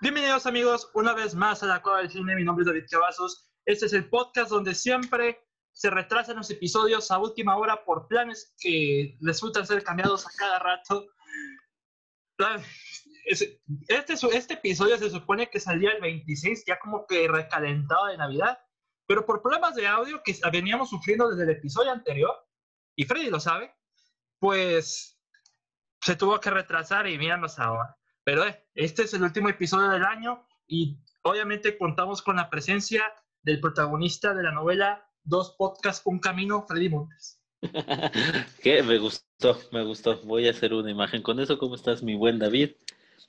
Bienvenidos amigos una vez más a la Cueva del Cine, mi nombre es David Cavazos. Este es el podcast donde siempre se retrasan los episodios a última hora por planes que resultan ser cambiados a cada rato. Este, este episodio se supone que salía el 26, ya como que recalentado de Navidad, pero por problemas de audio que veníamos sufriendo desde el episodio anterior, y Freddy lo sabe, pues se tuvo que retrasar y míranos ahora. Pero eh, este es el último episodio del año y obviamente contamos con la presencia del protagonista de la novela Dos Podcasts, Un Camino, Freddy Montes. ¿Qué? Me gustó, me gustó. Voy a hacer una imagen con eso. ¿Cómo estás, mi buen David?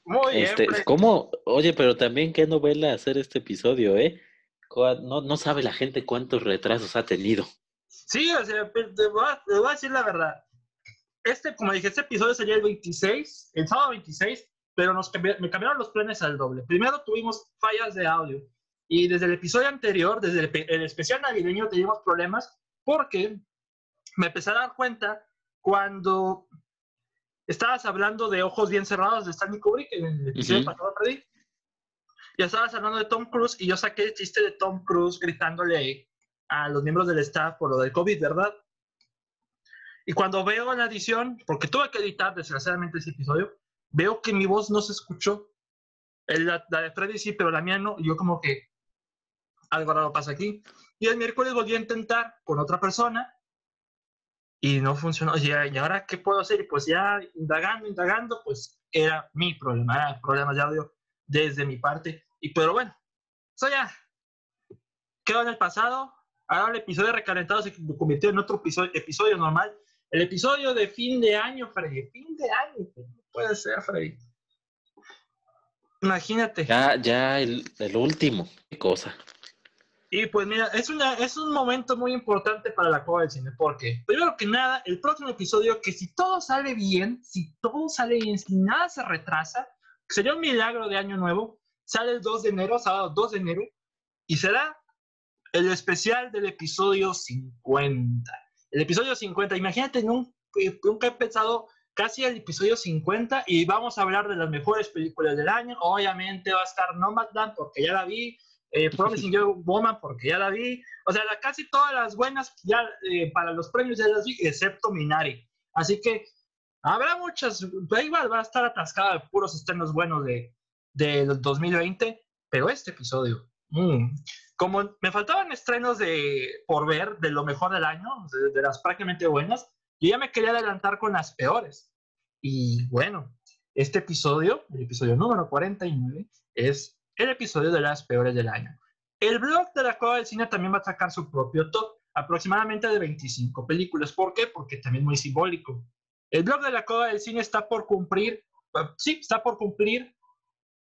Muy bien. Este, ¿Cómo? Oye, pero también qué novela hacer este episodio, ¿eh? No, no sabe la gente cuántos retrasos ha tenido. Sí, o sea, te voy, a, te voy a decir la verdad. Este, como dije, este episodio sería el 26, el sábado 26, pero nos me cambiaron los planes al doble. Primero tuvimos fallas de audio y desde el episodio anterior, desde el, especial navideño, teníamos problemas porque me empecé a dar cuenta cuando estabas hablando de Ojos Bien Cerrados de Stanley Kubrick en el episodio pasado, Freddy. Ya estabas hablando de Tom Cruise y yo saqué el chiste de Tom Cruise gritándole a los miembros del staff por lo del COVID, ¿verdad? Y cuando veo la edición, porque tuve que editar desgraciadamente ese episodio, veo que mi voz no se escuchó. La, de Freddy sí, pero la mía no. Y yo como que algo raro pasa aquí. Y el miércoles volví a intentar con otra persona y no funcionó. Y, ¿y ahora qué puedo hacer? Y pues ya indagando, indagando, pues era mi problema, era problemas de audio desde mi parte. Y pero bueno, eso ya quedó en el pasado. Ahora el episodio recalentado se convirtió en otro episodio, episodio normal. El episodio de fin de año, Freddy. Fin de año puede ser, Freddy. Imagínate. Ya, ya el, último. Qué cosa. Y pues mira, es, una, es un momento muy importante para la Cueva del Cine, porque primero que nada, el próximo episodio, que si todo sale bien, si todo sale bien, si nada se retrasa, sería un milagro de año nuevo, sale el 2 de enero, sábado 2 de enero, y será el especial del episodio 50. El episodio 50, imagínate, nunca, nunca he pensado casi el episodio 50 y vamos a hablar de las mejores películas del año. Obviamente va a estar Nomadland porque ya la vi, eh, Promising Young Woman porque ya la vi. O sea, casi todas las buenas ya eh, para los premios ya las vi, excepto Minari. Así que habrá muchas, igual va a estar atascada de puros estrenos buenos de, de 2020, pero este episodio, mm, como me faltaban estrenos de por ver de lo mejor del año, de las prácticamente buenas, yo ya me quería adelantar con las peores. Y bueno, este episodio, el episodio número 49, es el episodio de las peores del año. El blog de la Cueva del Cine también va a sacar su propio top, aproximadamente de 25 películas. ¿Por qué? Porque también muy simbólico. El blog de la Cueva del Cine está por cumplir, sí, está por cumplir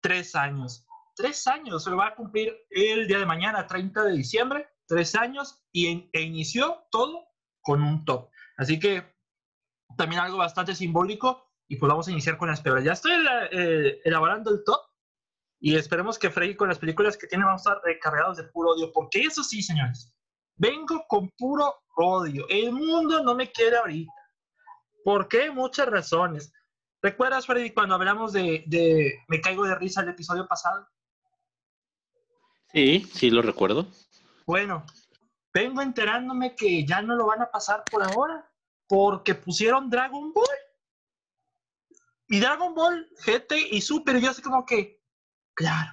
tres años. Tres años, se lo va a cumplir el día de mañana, 30 de diciembre, tres años, y e inició todo con un top. Así que también algo bastante simbólico y pues vamos a iniciar con las peores. Ya estoy eh, elaborando el top y esperemos que Freddy con las películas que tiene vamos a estar recargados de puro odio, porque eso sí, señores, vengo con puro odio. El mundo no me quiere ahorita. ¿Por qué? Muchas razones. ¿Recuerdas, Freddy, cuando hablamos de, de Me caigo de risa el episodio pasado? Sí, sí lo recuerdo. Bueno, vengo enterándome que ya no lo van a pasar por ahora, porque pusieron Dragon Ball. Y Dragon Ball GT y Super, yo así como que, claro,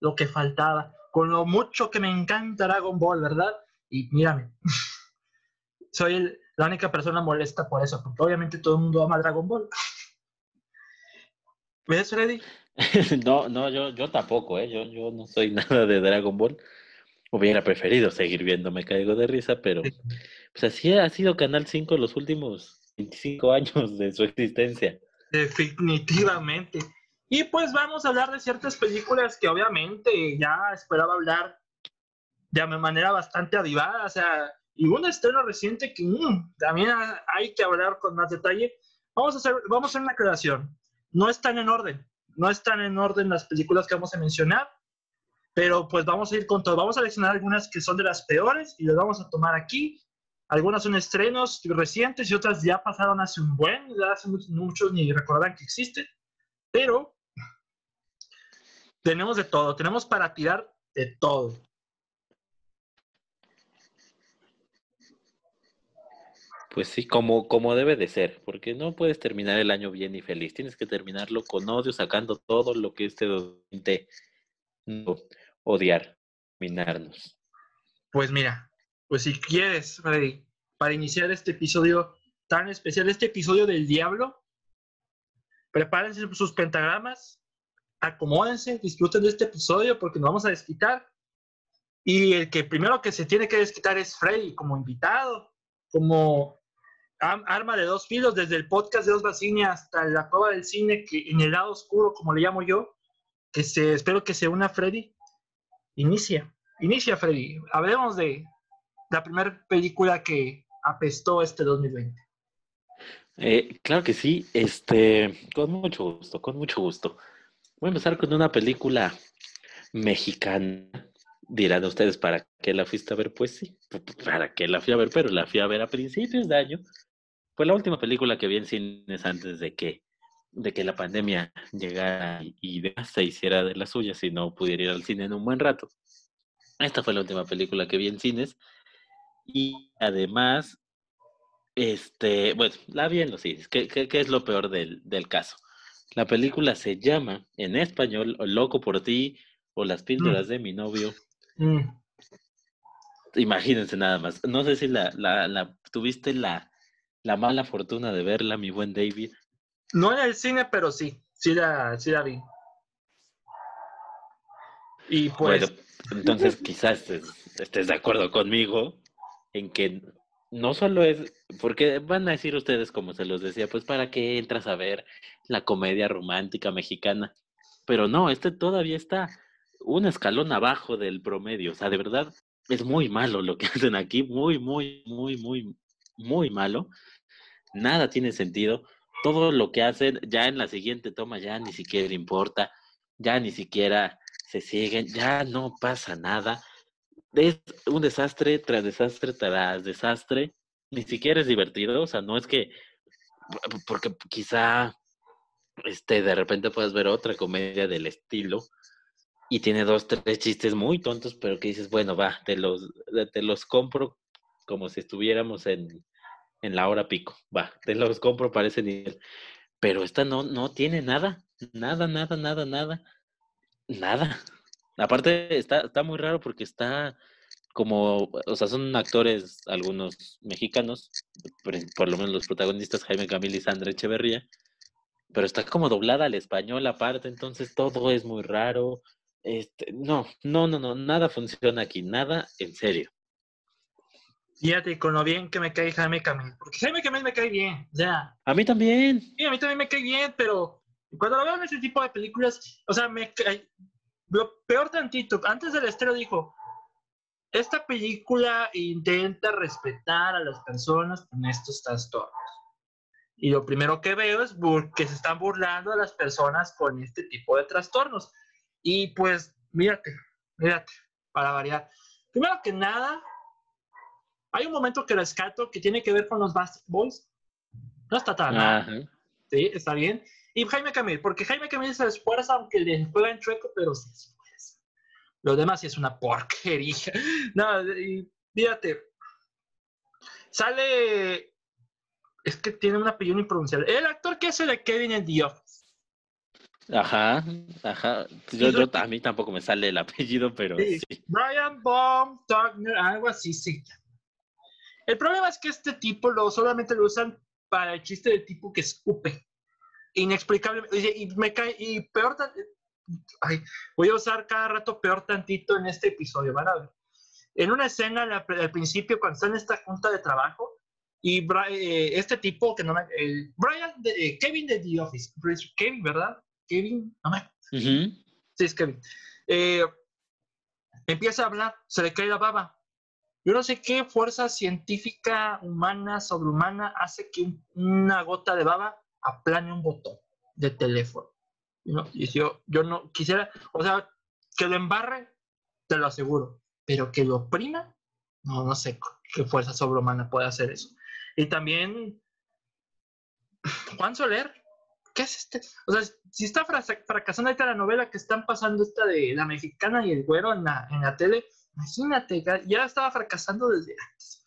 lo que faltaba. Con lo mucho que me encanta Dragon Ball, ¿verdad? Y mírame, soy la única persona molesta por eso, porque obviamente todo el mundo ama Dragon Ball. ¿Ves, Freddy? no, no, yo, yo tampoco, ¿eh? Yo, yo no soy nada de Dragon Ball. Hubiera preferido seguir viendo Me Caigo de Risa, pero pues así ha sido Canal 5 los últimos 25 años de su existencia. Definitivamente. Y pues vamos a hablar de ciertas películas que obviamente ya esperaba hablar de manera bastante avivada, o sea, y un estreno reciente que mm, también hay que hablar con más detalle. Vamos a hacer, vamos a hacer una aclaración. No están en orden, no están en orden las películas que vamos a mencionar, pero pues vamos a ir con todo. Vamos a seleccionar algunas que son de las peores y las vamos a tomar aquí. Algunas son estrenos recientes y otras ya pasaron hace un buen, ya hace muchos ni recordarán que existen. Pero tenemos de todo, tenemos para tirar de todo. Pues sí, como, como debe de ser, porque no puedes terminar el año bien y feliz, tienes que terminarlo con odio, sacando todo lo que este docente no odiar, minarnos. Pues mira, pues si quieres, Freddy, para iniciar este episodio tan especial, este episodio del diablo, prepárense sus pentagramas, acomódense, disfruten de este episodio porque nos vamos a desquitar. Y el que primero que se tiene que desquitar es Freddy como invitado, como arma de dos filos, desde el podcast de Dos Basinia hasta la cueva del cine, que en el lado oscuro, como le llamo yo, que se, espero que se una Freddy. Inicia, inicia Freddy. Hablemos de la primera película que apestó este 2020. Eh, claro que sí, este, con mucho gusto, con mucho gusto. Voy a empezar con una película mexicana. Dirán ustedes, ¿para qué la fuiste a ver? Pues sí, ¿para qué la fui a ver? Pero la fui a ver a principios de año. Fue la última película que vi en cines antes de que, de que la pandemia llegara y, se hiciera de la suya, si no pudiera ir al cine en un buen rato. Esta fue la última película que vi en cines. Y además, este, bueno, la vi en los cines. ¿Qué, es lo peor del, del caso? La película se llama en español Loco por ti o Las píldoras mm. de mi novio. Mm. Imagínense nada más. No sé si la, la, tuviste la, la, mala fortuna de verla, mi buen David. No en el cine, pero sí, sí la, sí la vi. Y pues. Bueno, entonces quizás estés de acuerdo conmigo en que no solo es, porque van a decir ustedes, como se los decía, pues para qué entras a ver la comedia romántica mexicana. Pero no, este todavía está un escalón abajo del promedio. O sea, de verdad, es muy malo lo que hacen aquí, muy, muy, muy, muy, muy malo. Nada tiene sentido. Todo lo que hacen ya en la siguiente toma ya ni siquiera importa, ya ni siquiera se siguen, ya no pasa nada es un desastre tras desastre tras desastre. Ni siquiera es divertido, o sea, no es que, porque quizá este, de repente puedas ver otra comedia del estilo y tiene dos, tres chistes muy tontos, pero que dices, bueno, va, te los, te los compro como si estuviéramos en, en la hora pico, va, te los compro para ese nivel. Pero esta no, no tiene nada, nada, nada, nada, nada, nada. Aparte, está, está muy raro porque está como, o sea, son actores, algunos mexicanos, por, lo menos los protagonistas, Jaime Camil y Sandra Echeverría, pero está como doblada al español aparte, entonces todo es muy raro. Este, no, no, no, no, nada funciona aquí, nada en serio. Fíjate con lo bien que me cae Jaime Camil, porque Jaime Camil me cae bien, ya. A mí también. Sí, a mí también me cae bien, pero cuando lo veo en ese tipo de películas, o sea, me cae, lo peor tantito, antes del estreno dijo, esta película intenta respetar a las personas con estos trastornos. Y lo primero que veo es que se están burlando a las personas con este tipo de trastornos. Y pues, mírate, mírate, para variar. Primero que nada, hay un momento que rescato que tiene que ver con los basketballs. No está tan mal. Sí, está bien. Y Jaime Camil, porque Jaime Camil se esfuerza aunque le juega en chueco, pero se esfuerza. Lo demás sí es una porquería. No, y fíjate, sale, es que tiene un apellido impronunciable. El actor que hace de Kevin en The Office. Ajá, ajá. Yo, a mí tampoco me sale el apellido, pero sí. Brian Baum, Tugner, algo así, sí. El problema es que este tipo lo solamente lo usan para el chiste del tipo que escupe inexplicable. Y, me cae, y peor, ay, voy a usar cada rato peor tantito en este episodio, van a ver. En una escena al principio, cuando está en esta junta de trabajo, y eh, este tipo que no me, Brian, de, eh, Kevin de The Office, Kevin, ¿verdad? Kevin, no Sí, es Kevin. Eh, empieza a hablar, se le cae la baba. Yo no sé qué fuerza científica, humana, sobrehumana hace que una gota de baba aplane un botón de teléfono. Y yo, yo no quisiera, o sea, que lo embarre, te lo aseguro, pero que lo oprima, no, no sé qué fuerza sobrehumana puede hacer eso. Y también Juan Soler, ¿qué es este? O sea, si está fracasando ahorita la novela que están pasando esta de la mexicana y el güero en la, en la tele, imagínate, ya estaba fracasando desde antes.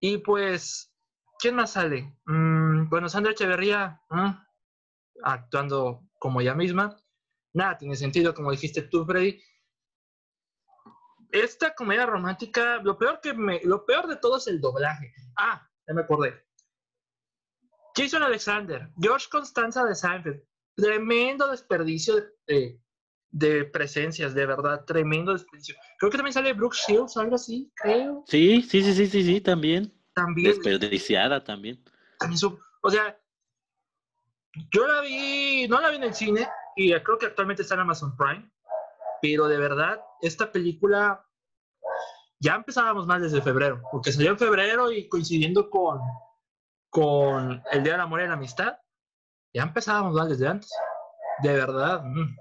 Y pues, ¿quién más sale? Mm, bueno, Sandra Echeverría actuando como ella misma. Nada tiene sentido, como dijiste tú, Freddy. Esta comedia romántica, lo peor que lo peor de todo es el doblaje. Ah, ya me acordé. Jason Alexander, George Constanza de Seinfeld, tremendo desperdicio de, presencias, de verdad, tremendo desperdicio. Creo que también sale Brooke Shields, algo así, creo. Sí, sí, sí, sí, sí, sí, también. También. Desperdiciada también. También o sea, yo la vi, no la vi en el cine, y creo que actualmente está en Amazon Prime, pero de verdad, esta película ya empezábamos más desde febrero, porque salió en febrero y coincidiendo con, con el Día del Amor y la Amistad, ya empezábamos mal desde antes. De verdad. Mm.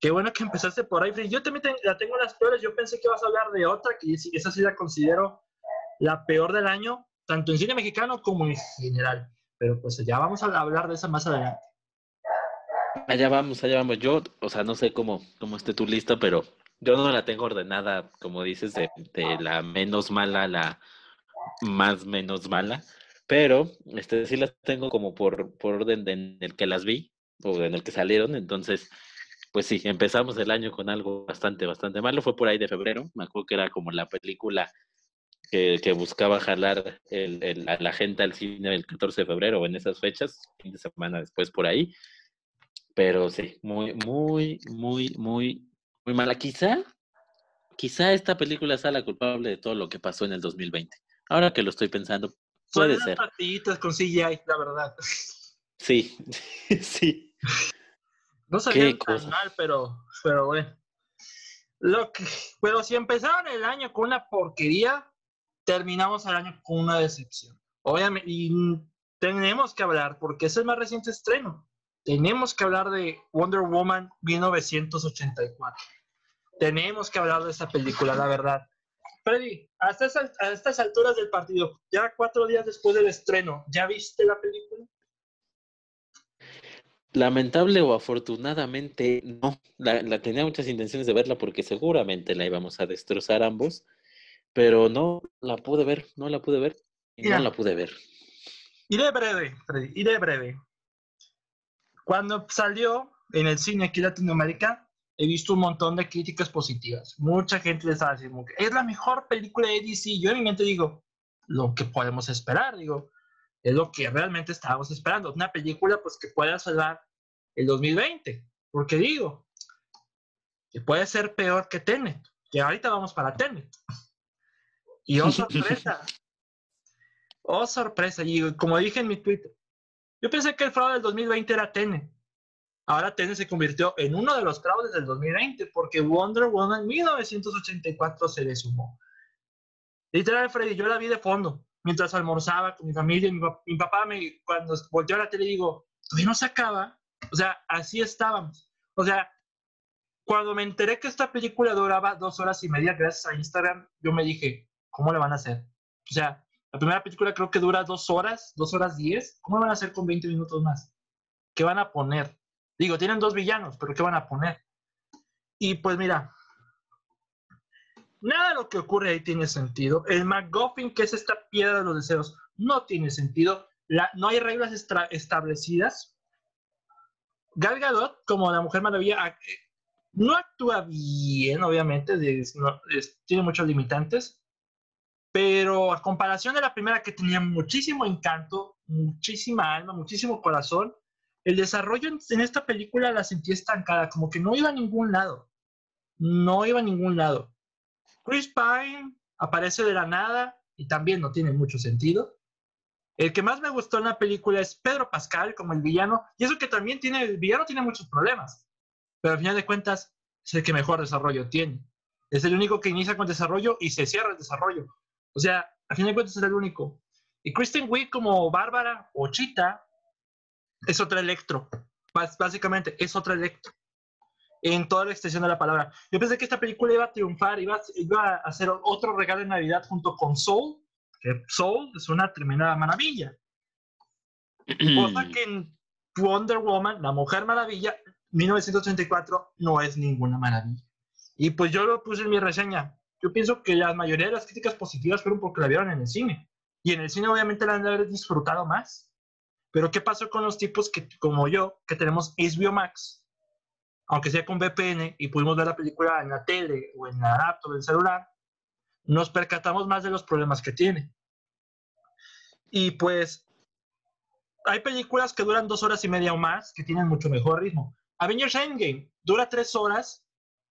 Qué bueno que empezaste por ahí, Yo también la tengo las peores. Yo pensé que vas a hablar de otra, que esa sí la considero la peor del año, tanto en cine mexicano como en general. Pero pues ya vamos a hablar de esa más adelante. Allá vamos, allá vamos. Yo, o sea, no sé cómo, cómo esté tu lista, pero yo no la tengo ordenada, como dices, de, de la menos mala a la más menos mala. Pero este, sí las tengo como por, por orden en el que las vi o en el que salieron. Entonces, pues sí, empezamos el año con algo bastante, bastante malo. Fue por ahí de febrero. Me acuerdo que era como la película que, que buscaba jalar el, el, a la gente al cine el 14 de febrero o en esas fechas, fin de semana después por ahí. Pero sí, muy, muy, muy, muy, muy mala. Quizá, quizá esta película sea la culpable de todo lo que pasó en el 2020. Ahora que lo estoy pensando, Puede ser. partiditas con CGI, la verdad. Sí, sí. No sabía tan mal, pero, pero bueno. Lo que, pero si empezaron el año con una porquería, terminamos el año con una decepción. Obviamente, y tenemos que hablar, porque es el más reciente estreno. Tenemos que hablar de Wonder Woman 1984. Tenemos que hablar de esa película, la verdad. Freddy, a estas, alturas del partido, ya cuatro días después del estreno, ¿ya viste la película? Lamentable o afortunadamente, no. La, tenía muchas intenciones de verla porque seguramente la íbamos a destrozar ambos, pero no la pude ver, no la pude ver y no la pude ver. Iré breve, Freddy, iré breve. Cuando salió en el cine aquí en Latinoamérica, he visto un montón de críticas positivas. Mucha gente le está diciendo que es la mejor película de DC. Yo en mi mente digo, lo que podemos esperar, digo, es lo que realmente estábamos esperando. Una película pues que pueda salvar el 2020. Porque digo, que puede ser peor que Tenet, que ahorita vamos para Tenet. Y oh sorpresa, oh sorpresa, y como dije en mi Twitter, yo pensé que el fraude del 2020 era Tenet ahora Tenet se convirtió en uno de los fraudes del 2020 porque Wonder Woman 1984 se le sumó. Literal, Freddy, yo la vi de fondo mientras almorzaba con mi familia. Mi, mi papá, me, cuando volteó la tele, digo, todavía no se acaba. O sea, así estábamos. O sea, cuando me enteré que esta película duraba dos horas y media gracias a Instagram, yo me dije, ¿cómo le van a hacer? O sea, la primera película creo que dura dos horas, dos horas diez. ¿Cómo van a hacer con 20 minutos más? ¿Qué van a poner? Digo, tienen dos villanos, pero ¿qué van a poner? Y pues mira, nada de lo que ocurre ahí tiene sentido. El McGuffin, que es esta piedra de los deseos, no tiene sentido. no hay reglas establecidas. Gal Gadot, como la Mujer Maravilla, no actúa bien, obviamente, tiene muchos limitantes, pero a comparación de la primera que tenía muchísimo encanto, muchísima alma, muchísimo corazón, el desarrollo en, esta película la sentí estancada, como que no iba a ningún lado. No iba a ningún lado. Chris Pine aparece de la nada y también no tiene mucho sentido. El que más me gustó en la película es Pedro Pascal como el villano, y eso que también tiene, el villano tiene muchos problemas, pero al final de cuentas es el que mejor desarrollo tiene. Es el único que inicia con desarrollo y se cierra el desarrollo. O sea, al final de cuentas es el único. Y Kristen Wiig como Bárbara o Chita es otra Electro. Básicamente es otra Electro. En toda la extensión de la palabra. Yo pensé que esta película iba a triunfar, iba, iba a hacer otro regalo de Navidad junto con Soul, que Soul es una tremenda maravilla. Cosa que en Wonder Woman, la Mujer Maravilla, 1934, no es ninguna maravilla. Y pues yo lo puse en mi reseña. Yo pienso que la mayoría de las críticas positivas fueron porque la vieron en el cine. Y en el cine obviamente la han de haber disfrutado más. Pero ¿qué pasó con los tipos que, como yo, que tenemos HBO Max, aunque sea con VPN, y pudimos ver la película en la tele o en la laptop, del celular, nos percatamos más de los problemas que tiene. Y pues hay películas que duran dos horas y media o más, que tienen mucho mejor ritmo. Avengers Endgame dura tres horas,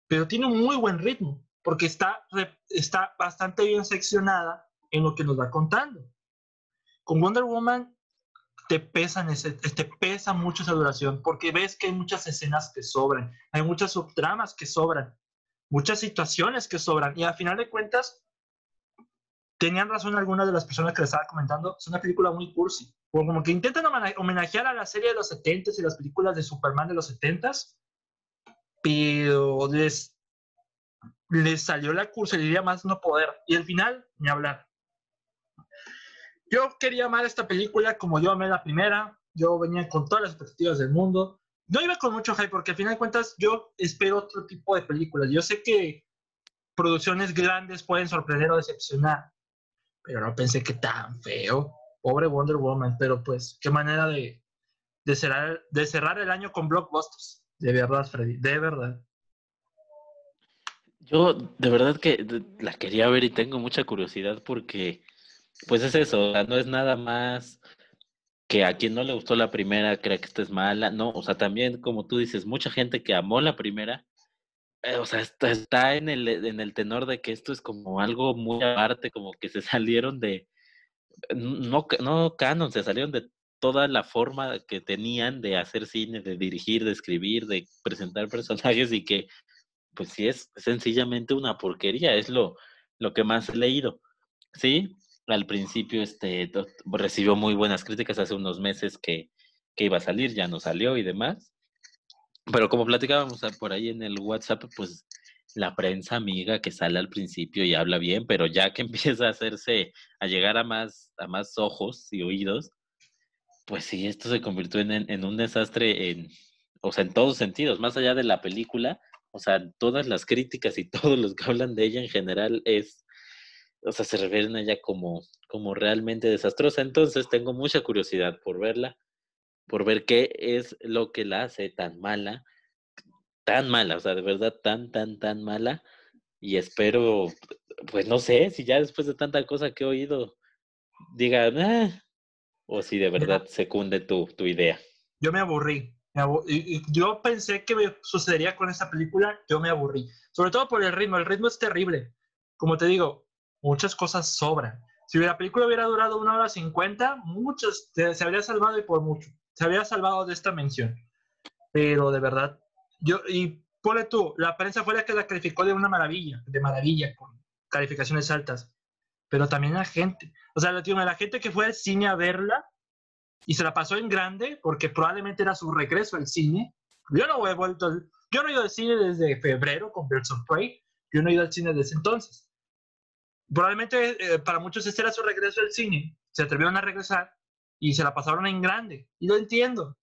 pero tiene un muy buen ritmo, porque está, está bastante bien seccionada en lo que nos va contando. Con Wonder Woman te pesa, te pesa mucho esa duración, porque ves que hay muchas escenas que sobran, hay muchas subtramas que sobran, muchas situaciones que sobran, y al final de cuentas, tenían razón algunas de las personas que les estaba comentando, es una película muy cursi, como que intentan homenajear a la serie de los 70s y las películas de Superman de los 70s, pero les, les salió la cursilería más no poder, y al final, ni hablar. Yo quería amar esta película como yo amé la primera. Yo venía con todas las expectativas del mundo. No iba con mucho hype porque al final de cuentas yo espero otro tipo de películas. Yo sé que producciones grandes pueden sorprender o decepcionar, pero no pensé que tan feo. Pobre Wonder Woman, pero pues qué manera de, de, cerrar, de cerrar el año con blockbusters. De verdad, Freddy, de verdad. Yo de verdad que la quería ver y tengo mucha curiosidad porque pues es eso, no es nada más que a quien no le gustó la primera crea que esta es mala, no, o sea, también como tú dices, mucha gente que amó la primera, eh, o sea, está, está en, el, en el tenor de que esto es como algo muy aparte, como que se salieron de, no, no canon, se salieron de toda la forma que tenían de hacer cine, de dirigir, de escribir, de presentar personajes y que, pues sí, es sencillamente una porquería, es lo, lo que más he leído. Sí, al principio este, recibió muy buenas críticas hace unos meses que, que iba a salir, ya no salió y demás. Pero como platicábamos por ahí en el WhatsApp, pues la prensa amiga que sale al principio y habla bien, pero ya que empieza a hacerse, a llegar a más, a más ojos y oídos, pues sí, esto se convirtió en, en un desastre en, o sea, en todos sentidos, más allá de la película, o sea, todas las críticas y todos los que hablan de ella en general es o sea, se refieren a ella como, como realmente desastrosa. Entonces tengo mucha curiosidad por verla, por ver qué es lo que la hace tan mala, tan mala, o sea, de verdad tan, tan, tan mala. Y espero, pues no sé, si ya después de tanta cosa que he oído, diga, ah", o si de verdad secunde tu, tu idea. Yo me aburrí. Yo pensé que me sucedería con esta película, yo me aburrí. Sobre todo por el ritmo, el ritmo es terrible. Como te digo, muchas cosas sobran. Si la película hubiera durado una hora cincuenta, muchos se habría salvado y por mucho. Se habría salvado de esta mención. Pero de verdad, yo, y pone tú, la prensa fue la que la calificó de una maravilla, de maravilla, con calificaciones altas. Pero también la gente, o sea, la, gente que fue al cine a verla y se la pasó en grande, porque probablemente era su regreso al cine. Yo no he vuelto, yo no he ido al cine desde febrero con Birds of Prey, yo no he ido al cine desde entonces probablemente eh, para muchos este era su regreso al cine, se atrevieron a regresar y se la pasaron en grande. Y lo entiendo,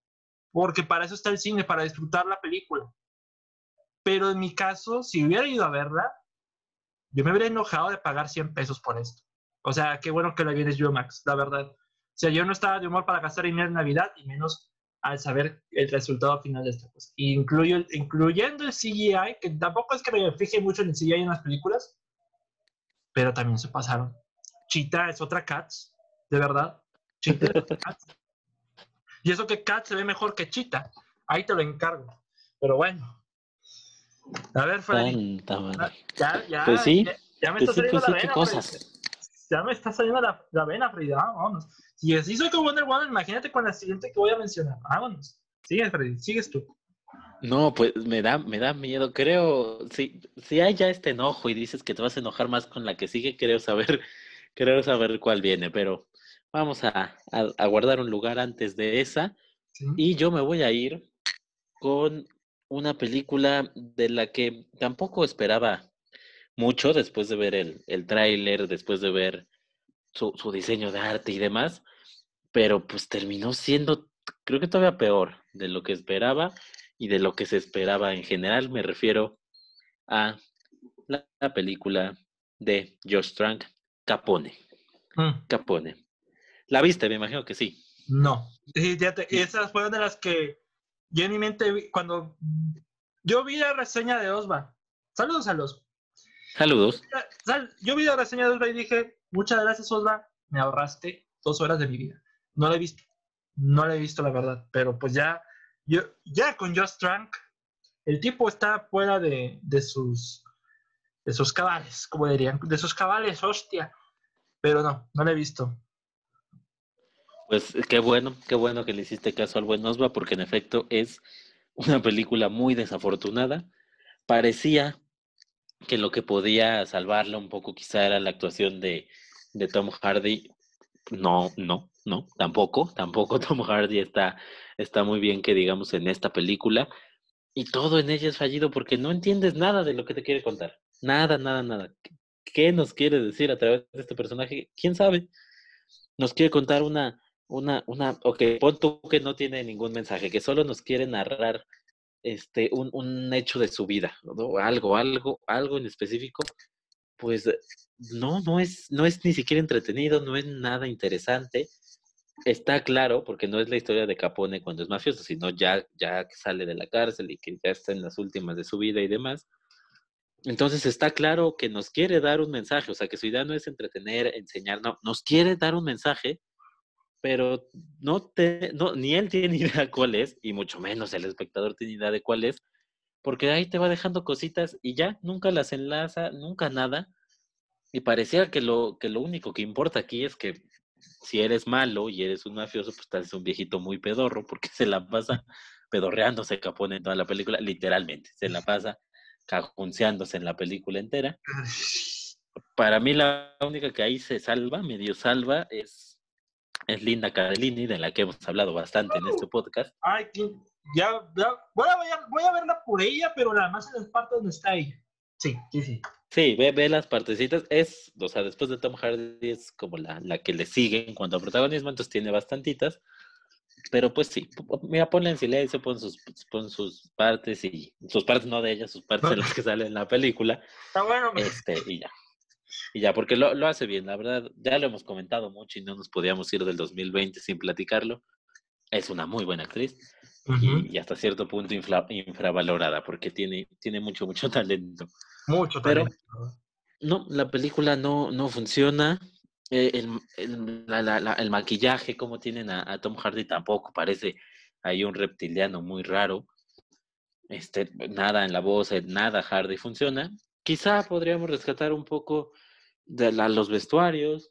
porque para eso está el cine, para disfrutar la película. Pero en mi caso, si hubiera ido a verla, yo me habría enojado de pagar 100 pesos por esto. O sea, qué bueno que la vienes yo, Max, la verdad. O sea, yo no estaba de humor para gastar dinero en Navidad y menos al saber el resultado final de esta cosa. Incluyo, incluyendo el CGI, que tampoco es que me fije mucho en el CGI en las películas, pero también se pasaron. Chita es otra Cats, de verdad. Chita es otra Cats. Y eso que Cats se ve mejor que Chita. Ahí te lo encargo. Pero bueno. A ver, Freddy. Ya, ya, pues sí, ya, me pues estás sí, pues sí, cosas. ya me está saliendo la, la vena, Freddy. Vámonos. Si así soy como Wonder Woman, imagínate con la siguiente que voy a mencionar. Vámonos. Sigue, Freddy, sigues tú. No, pues me da, me da miedo. Creo, si, si hay ya este enojo y dices que te vas a enojar más con la que sigue, creo saber, creo saber cuál viene, pero vamos a, a, guardar un lugar antes de esa. Y yo me voy a ir con una película de la que tampoco esperaba mucho después de ver el, el tráiler, después de ver su, su diseño de arte y demás, pero pues terminó siendo, creo que todavía peor de lo que esperaba y de lo que se esperaba en general. Me refiero a la, película de Josh Trank, Capone. Mm. Capone. ¿La viste? Me imagino que sí. No. Esas fueron de las que yo en mi mente vi, cuando yo vi la reseña de Osva. Saludos a los. Saludos. Yo vi la reseña de Osva y dije, muchas gracias Osva, me ahorraste dos horas de mi vida. No la he visto. No la he visto, la verdad. Pero pues ya yo, ya con Just Trank, el tipo está fuera de, de, sus de sus cabales, como dirían, de sus cabales, hostia. Pero no, no lo he visto. Pues qué bueno, qué bueno que le hiciste caso al buen Osva, porque en efecto es una película muy desafortunada. Parecía que lo que podía salvarla un poco quizá era la actuación de, de Tom Hardy. No, no, no, tampoco, tampoco Tom Hardy está está muy bien que digamos en esta película. Y todo en ella es fallido porque no entiendes nada de lo que te quiere contar. Nada, nada, nada. ¿Qué nos quiere decir a través de este personaje? ¿Quién sabe? Nos quiere contar una, una, una, ok, pon tú que no tiene ningún mensaje, que solo nos quiere narrar este, un, un hecho de su vida, algo, algo, algo en específico, pues no, no es, no es ni siquiera entretenido, no es nada interesante está claro, porque no es la historia de Capone cuando es mafioso, sino ya, ya sale de la cárcel y que ya está en las últimas de su vida y demás. Entonces está claro que nos quiere dar un mensaje, o sea, que su idea no es entretener, enseñar, no, nos quiere dar un mensaje, pero no te, no, ni él tiene idea cuál es, y mucho menos el espectador tiene idea de cuál es, porque ahí te va dejando cositas y ya, nunca las enlaza, nunca nada. Y parecía que lo, que lo único que importa aquí es que si eres malo y eres un mafioso, pues estás un viejito muy pedorro porque se la pasa pedorreándose Capone en toda la película, literalmente, se la pasa cajunceándose en la película entera. Para mí la única que ahí se salva, medio salva, es, es Linda Cardellini, de la que hemos hablado bastante en este podcast. Ay, ya, voy, a, voy, a, verla por ella, pero nada más en las partes donde está ella. Sí, sí, sí. Sí, ve, ve las partecitas. Es, o sea, después de Tom Hardy es como la, la que le sigue en cuanto a protagonismo, entonces tiene bastantitas. Pero pues sí, mira, ponle en silencio, pon sus, pon sus partes y sus partes no de ella, sus partes de las que salen en la película. Está bueno. Este, y ya. Y ya, porque lo, lo hace bien, la verdad, ya lo hemos comentado mucho y no nos podíamos ir del 2020 sin platicarlo. Es una muy buena actriz y, hasta cierto punto infravalorada porque tiene, tiene mucho, mucho talento. Mucho Pero no, la película no, no funciona. Eh, el, el, el, maquillaje, como tienen a, Tom Hardy, tampoco parece hay un reptiliano muy raro. Este, nada en la voz, nada Hardy funciona. Quizá podríamos rescatar un poco de los vestuarios,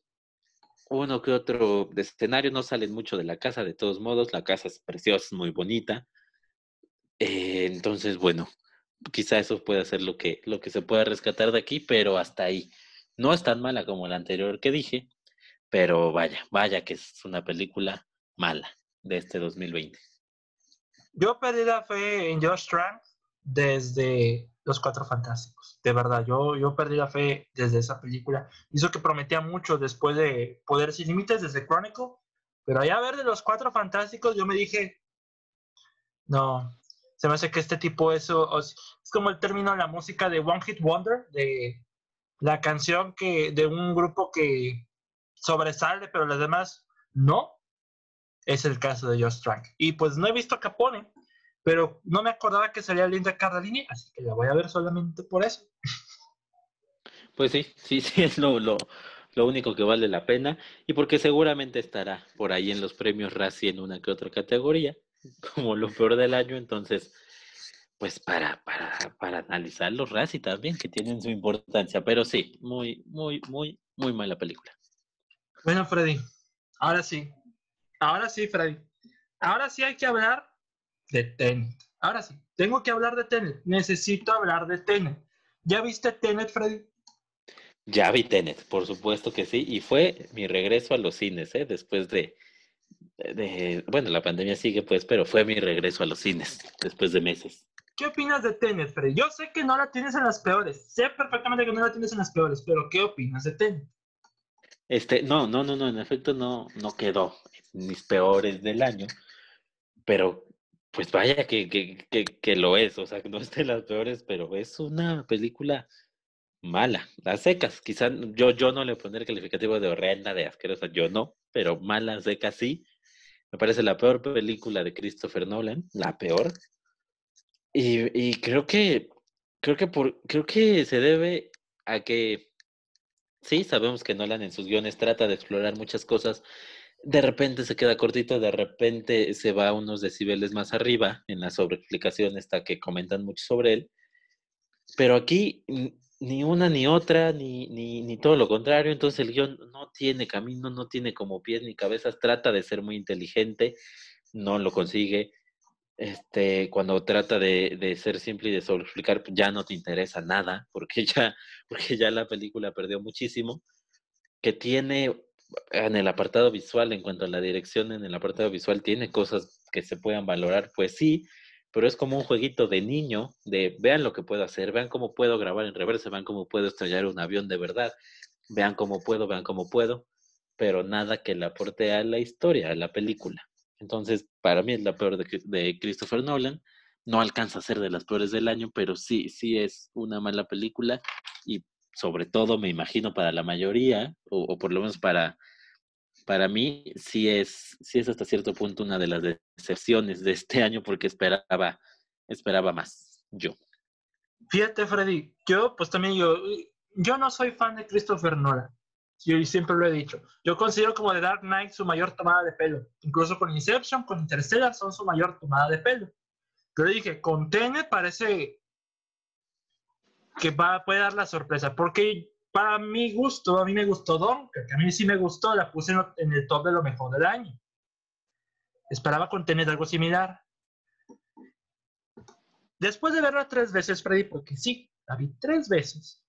uno que otro de escenario, no salen mucho de la casa, de todos modos, la casa es preciosa, es muy bonita. Eh, entonces, bueno, quizá eso pueda ser lo que, lo que se pueda rescatar de aquí, pero hasta ahí. No es tan mala como la anterior que dije, pero vaya, vaya que es una película mala de este 2020. Yo perdí la fe en Josh Trank desde Los Cuatro Fantásticos. De verdad, yo, yo perdí la fe desde esa película. Hizo que prometía mucho después de Poder Sin Límites, desde Chronicle. Pero allá a ver de Los Cuatro Fantásticos, yo me dije, no, se me hace que este tipo eso es, como el término la música de One Hit Wonder, de la canción que de un grupo que sobresale, pero los demás no. Es el caso de Josh Trank. Y pues no he visto a Capone, pero no me acordaba que salía Linda Cardellini, así que la voy a ver solamente por eso. Pues sí, sí, sí, es lo, lo, lo único que vale la pena y porque seguramente estará por ahí en los premios Razzie en una que otra categoría como lo peor del año, entonces, pues para, para, para analizar los Razzie también, que tienen su importancia, pero sí, muy, muy, muy, muy mala película. Bueno, Freddy, ahora sí. Ahora sí, Freddy. Ahora sí hay que hablar de Tenet. Ahora sí, tengo que hablar de Tenet. Necesito hablar de Tenet. ¿Ya viste Tenet, Freddy? Ya vi Tenet, por supuesto que sí. Y fue mi regreso a los cines, ¿eh? Después de, de, Bueno, la pandemia sigue, pues, pero fue mi regreso a los cines después de meses. ¿Qué opinas de Tenet, Freddy? Yo sé que no la tienes en las peores. Sé perfectamente que no la tienes en las peores, pero ¿qué opinas de Tenet? Este, no, no, no, no, en efecto no, no quedó en mis peores del año, pero pues vaya que, que, que, que lo es, o sea, no es de las peores, pero es una película mala, las secas, quizá yo, yo no le pondré el calificativo de horrenda, de asquerosa, yo no, pero mala, seca sí, me parece la peor película de Christopher Nolan, la peor, y, y creo que, creo que por, creo que se debe a que Sí, sabemos que Nolan en sus guiones trata de explorar muchas cosas. De repente se queda cortito, de repente se va unos decibeles más arriba en la sobreexplicación esta que comentan mucho sobre él. Pero aquí ni una ni otra, ni, ni, ni todo lo contrario. Entonces el guion no tiene camino, no tiene como pies ni cabezas. Trata de ser muy inteligente, no lo consigue este, cuando trata de, de, ser simple y de sobreexplicar, pues, ya no te interesa nada, porque ya, porque ya la película perdió muchísimo, que tiene en el apartado visual, en cuanto a la dirección en el apartado visual, tiene cosas que se puedan valorar, pues sí, pero es como un jueguito de niño, de vean lo que puedo hacer, vean cómo puedo grabar en reversa, vean cómo puedo estrellar un avión de verdad, vean cómo puedo, vean cómo puedo, pero nada que le aporte a la historia, a la película. Entonces, para mí es la peor de, Christopher Nolan. No alcanza a ser de las peores del año, pero sí, sí es una mala película y sobre todo me imagino para la mayoría, o, por lo menos para, para mí, sí es, sí es hasta cierto punto una de las decepciones de este año porque esperaba, esperaba más yo. Fíjate, Freddy, yo pues también yo, yo no soy fan de Christopher Nolan. Yo siempre lo he dicho. Yo considero como The Dark Knight su mayor tomada de pelo. Incluso con Inception, con Interstellar son su mayor tomada de pelo. Pero dije, con Tenet parece que va, puede dar la sorpresa. Porque para mi gusto, a mí me gustó Don, que a mí sí me gustó, la puse en el top de lo mejor del año. Esperaba con Tenet algo similar. Después de verla tres veces, Freddy, porque sí, la vi tres veces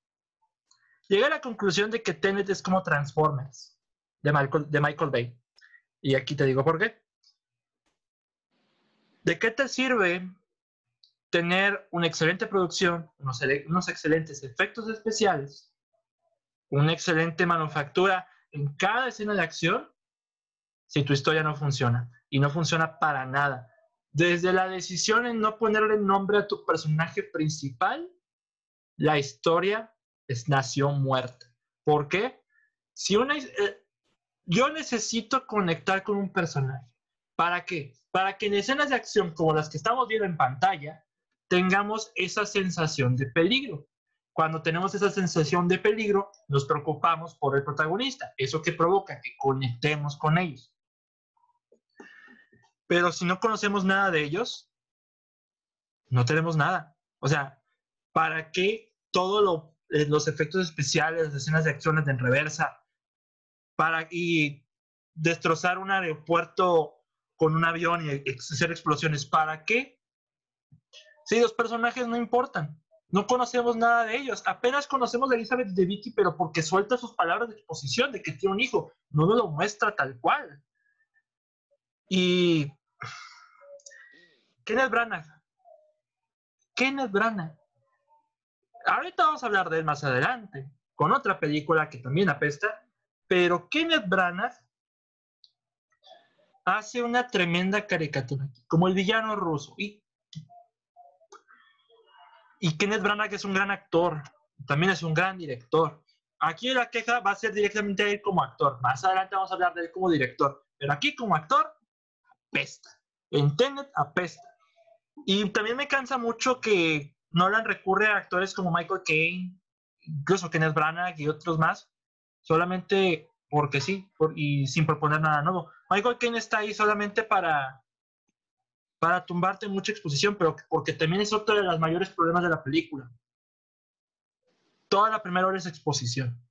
Llegué a la conclusión de que Tenet es como Transformers de Michael, de Michael Bay. Y aquí te digo por qué. ¿De qué te sirve tener una excelente producción, unos, unos excelentes efectos especiales, una excelente manufactura en cada escena de acción si tu historia no funciona? Y no funciona para nada. Desde la decisión en no ponerle nombre a tu personaje principal, la historia es nación muerta. ¿Por qué? Si una, eh, yo necesito conectar con un personaje. ¿Para qué? Para que en escenas de acción como las que estamos viendo en pantalla, tengamos esa sensación de peligro. Cuando tenemos esa sensación de peligro, nos preocupamos por el protagonista. Eso que provoca que conectemos con ellos. Pero si no conocemos nada de ellos, no tenemos nada. O sea, ¿para qué todo lo eh, los efectos especiales, las escenas de acciones en reversa, para y destrozar un aeropuerto con un avión y hacer explosiones. ¿Para qué? Si los personajes no importan. No conocemos nada de ellos. Apenas conocemos a Elizabeth de Vicky, pero porque suelta sus palabras de exposición de que tiene un hijo. No nos lo muestra tal cual. Y Kenneth Branagh. Kenneth Branagh ahorita vamos a hablar de él más adelante, con otra película que también apesta, pero Kenneth Branagh hace una tremenda caricatura, como el villano ruso. Y, y Kenneth Branagh es un gran actor, también es un gran director. Aquí la queja va a ser directamente de él como actor. Más adelante vamos a hablar de él como director. Pero aquí como actor, apesta. En Tenet apesta. Y también me cansa mucho que Nolan recurre a actores como Michael Caine, incluso Kenneth Branagh y otros más, solamente porque sí, y sin proponer nada nuevo. Michael Caine está ahí solamente para, para tumbarte mucha exposición, pero porque también es otro de los mayores problemas de la película. Toda la primera hora es exposición.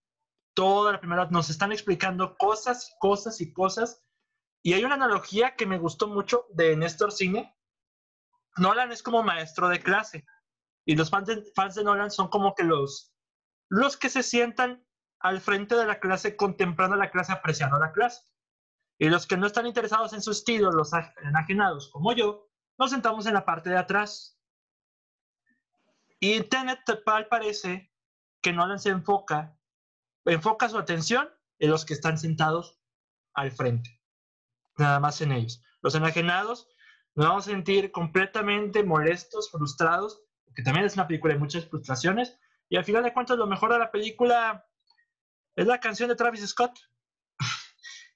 toda la primera nos están explicando cosas, cosas y cosas. Y hay una analogía que me gustó mucho de Néstor Cine. Nolan es como maestro de clase y los fans de, fans de Nolan son como que los, los que se sientan al frente de la clase contemplando la clase, apreciando la clase. Y los que no están interesados en su estilo, los enajenados como yo, nos sentamos en la parte de atrás. Y en Tenet tal parece que Nolan se enfoca enfoca su atención en los que están sentados al frente, nada más en ellos. Los enajenados nos vamos a sentir completamente molestos, frustrados, porque también es una película de muchas frustraciones, y al final de cuentas lo mejor de la película es la canción de Travis Scott.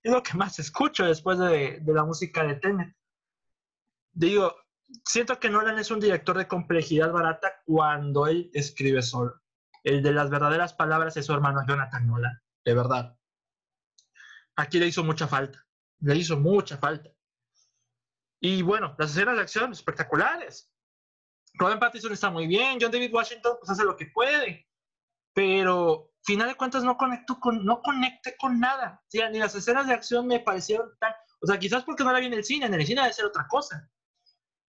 Es lo que más escucho después de, de la música de Tenet. Digo, siento que Nolan es un director de complejidad barata cuando él escribe solo. El de las verdaderas palabras es su hermano Jonathan Nolan, de verdad. Aquí le hizo mucha falta, le hizo mucha falta. Y bueno, las escenas de acción espectaculares. Robin Pattinson está muy bien, John David Washington pues hace lo que puede, pero final de cuentas no conecto con, no conecté con nada. O sea, ni las escenas de acción me parecieron tan, o sea, quizás porque no la vi en el cine, en el cine debe ser otra cosa.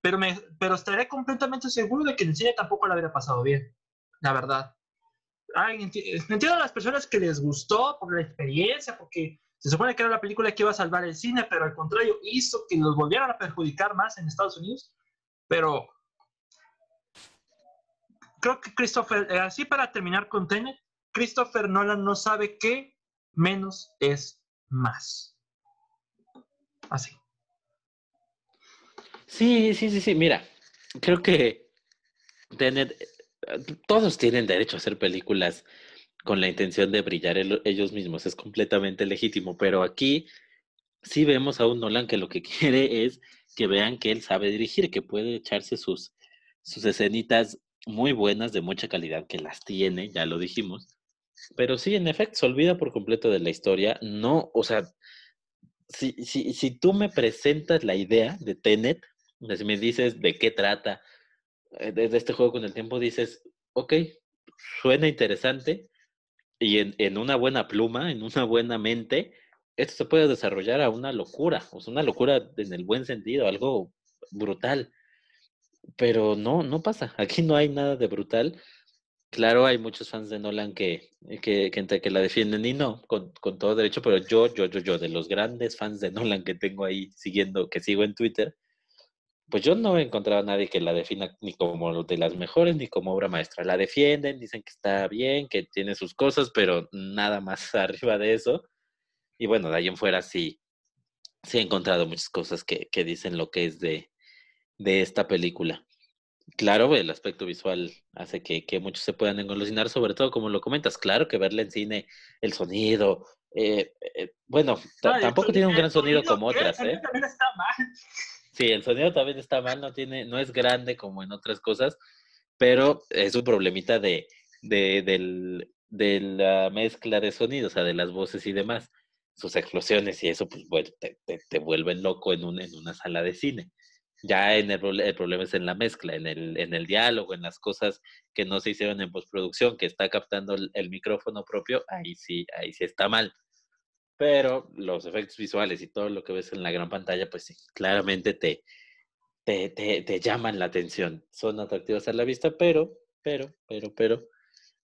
Pero, me, pero estaré completamente seguro de que en el cine tampoco la hubiera pasado bien, la verdad ay, entiendo a las personas que les gustó por la experiencia, porque se supone que era la película que iba a salvar el cine, pero al contrario hizo que nos volvieran a perjudicar más en Estados Unidos. Pero creo que Christopher, eh, así para terminar con Tenet, Christopher Nolan no sabe que menos es más. Así. Sí, sí, sí, sí. Mira, creo que Tenet todos tienen derecho a hacer películas con la intención de brillar ellos mismos, es completamente legítimo, pero aquí sí vemos a un Nolan que lo que quiere es que vean que él sabe dirigir, que puede echarse sus, sus escenitas muy buenas, de mucha calidad, que las tiene, ya lo dijimos, pero sí, en efecto, se olvida por completo de la historia, no, o sea, si, si, si tú me presentas la idea de Tenet, si me dices de qué trata, eh, de, este juego con el tiempo dices, ok, suena interesante y en, en, una buena pluma, en una buena mente, esto se puede desarrollar a una locura, o sea, una locura en el buen sentido, algo brutal. Pero no, no pasa. Aquí no hay nada de brutal. Claro, hay muchos fans de Nolan que, que, que, que la defienden y no, con, con, todo derecho, pero yo, yo, yo, yo, de los grandes fans de Nolan que tengo ahí siguiendo, que sigo en Twitter, pues yo no he encontrado a nadie que la defina ni como de las mejores ni como obra maestra. La defienden, dicen que está bien, que tiene sus cosas, pero nada más arriba de eso. Y bueno, de ahí en fuera sí, sí he encontrado muchas cosas que, que dicen lo que es de, de esta película. Claro, el aspecto visual hace que, que, muchos se puedan engolosinar, sobre todo como lo comentas. Claro que verla en cine, el sonido, eh, eh, bueno, tampoco tiene un gran sonido, como otras, ¿eh? También está mal. Sí, el sonido también está mal, no tiene, no es grande como en otras cosas, pero es un problemita de, de, del, de la mezcla de sonidos, o sea, de las voces y demás. Sus explosiones y eso, pues bueno, te, te, vuelven loco en, un, en una sala de cine. Ya en el, el, problema es en la mezcla, en el, en el diálogo, en las cosas que no se hicieron en postproducción, que está captando el, el micrófono propio, ahí sí, ahí sí está mal pero los efectos visuales y todo lo que ves en la gran pantalla, pues sí, claramente te, te, te, llaman la atención. Son atractivos a la vista, pero, pero, pero, pero,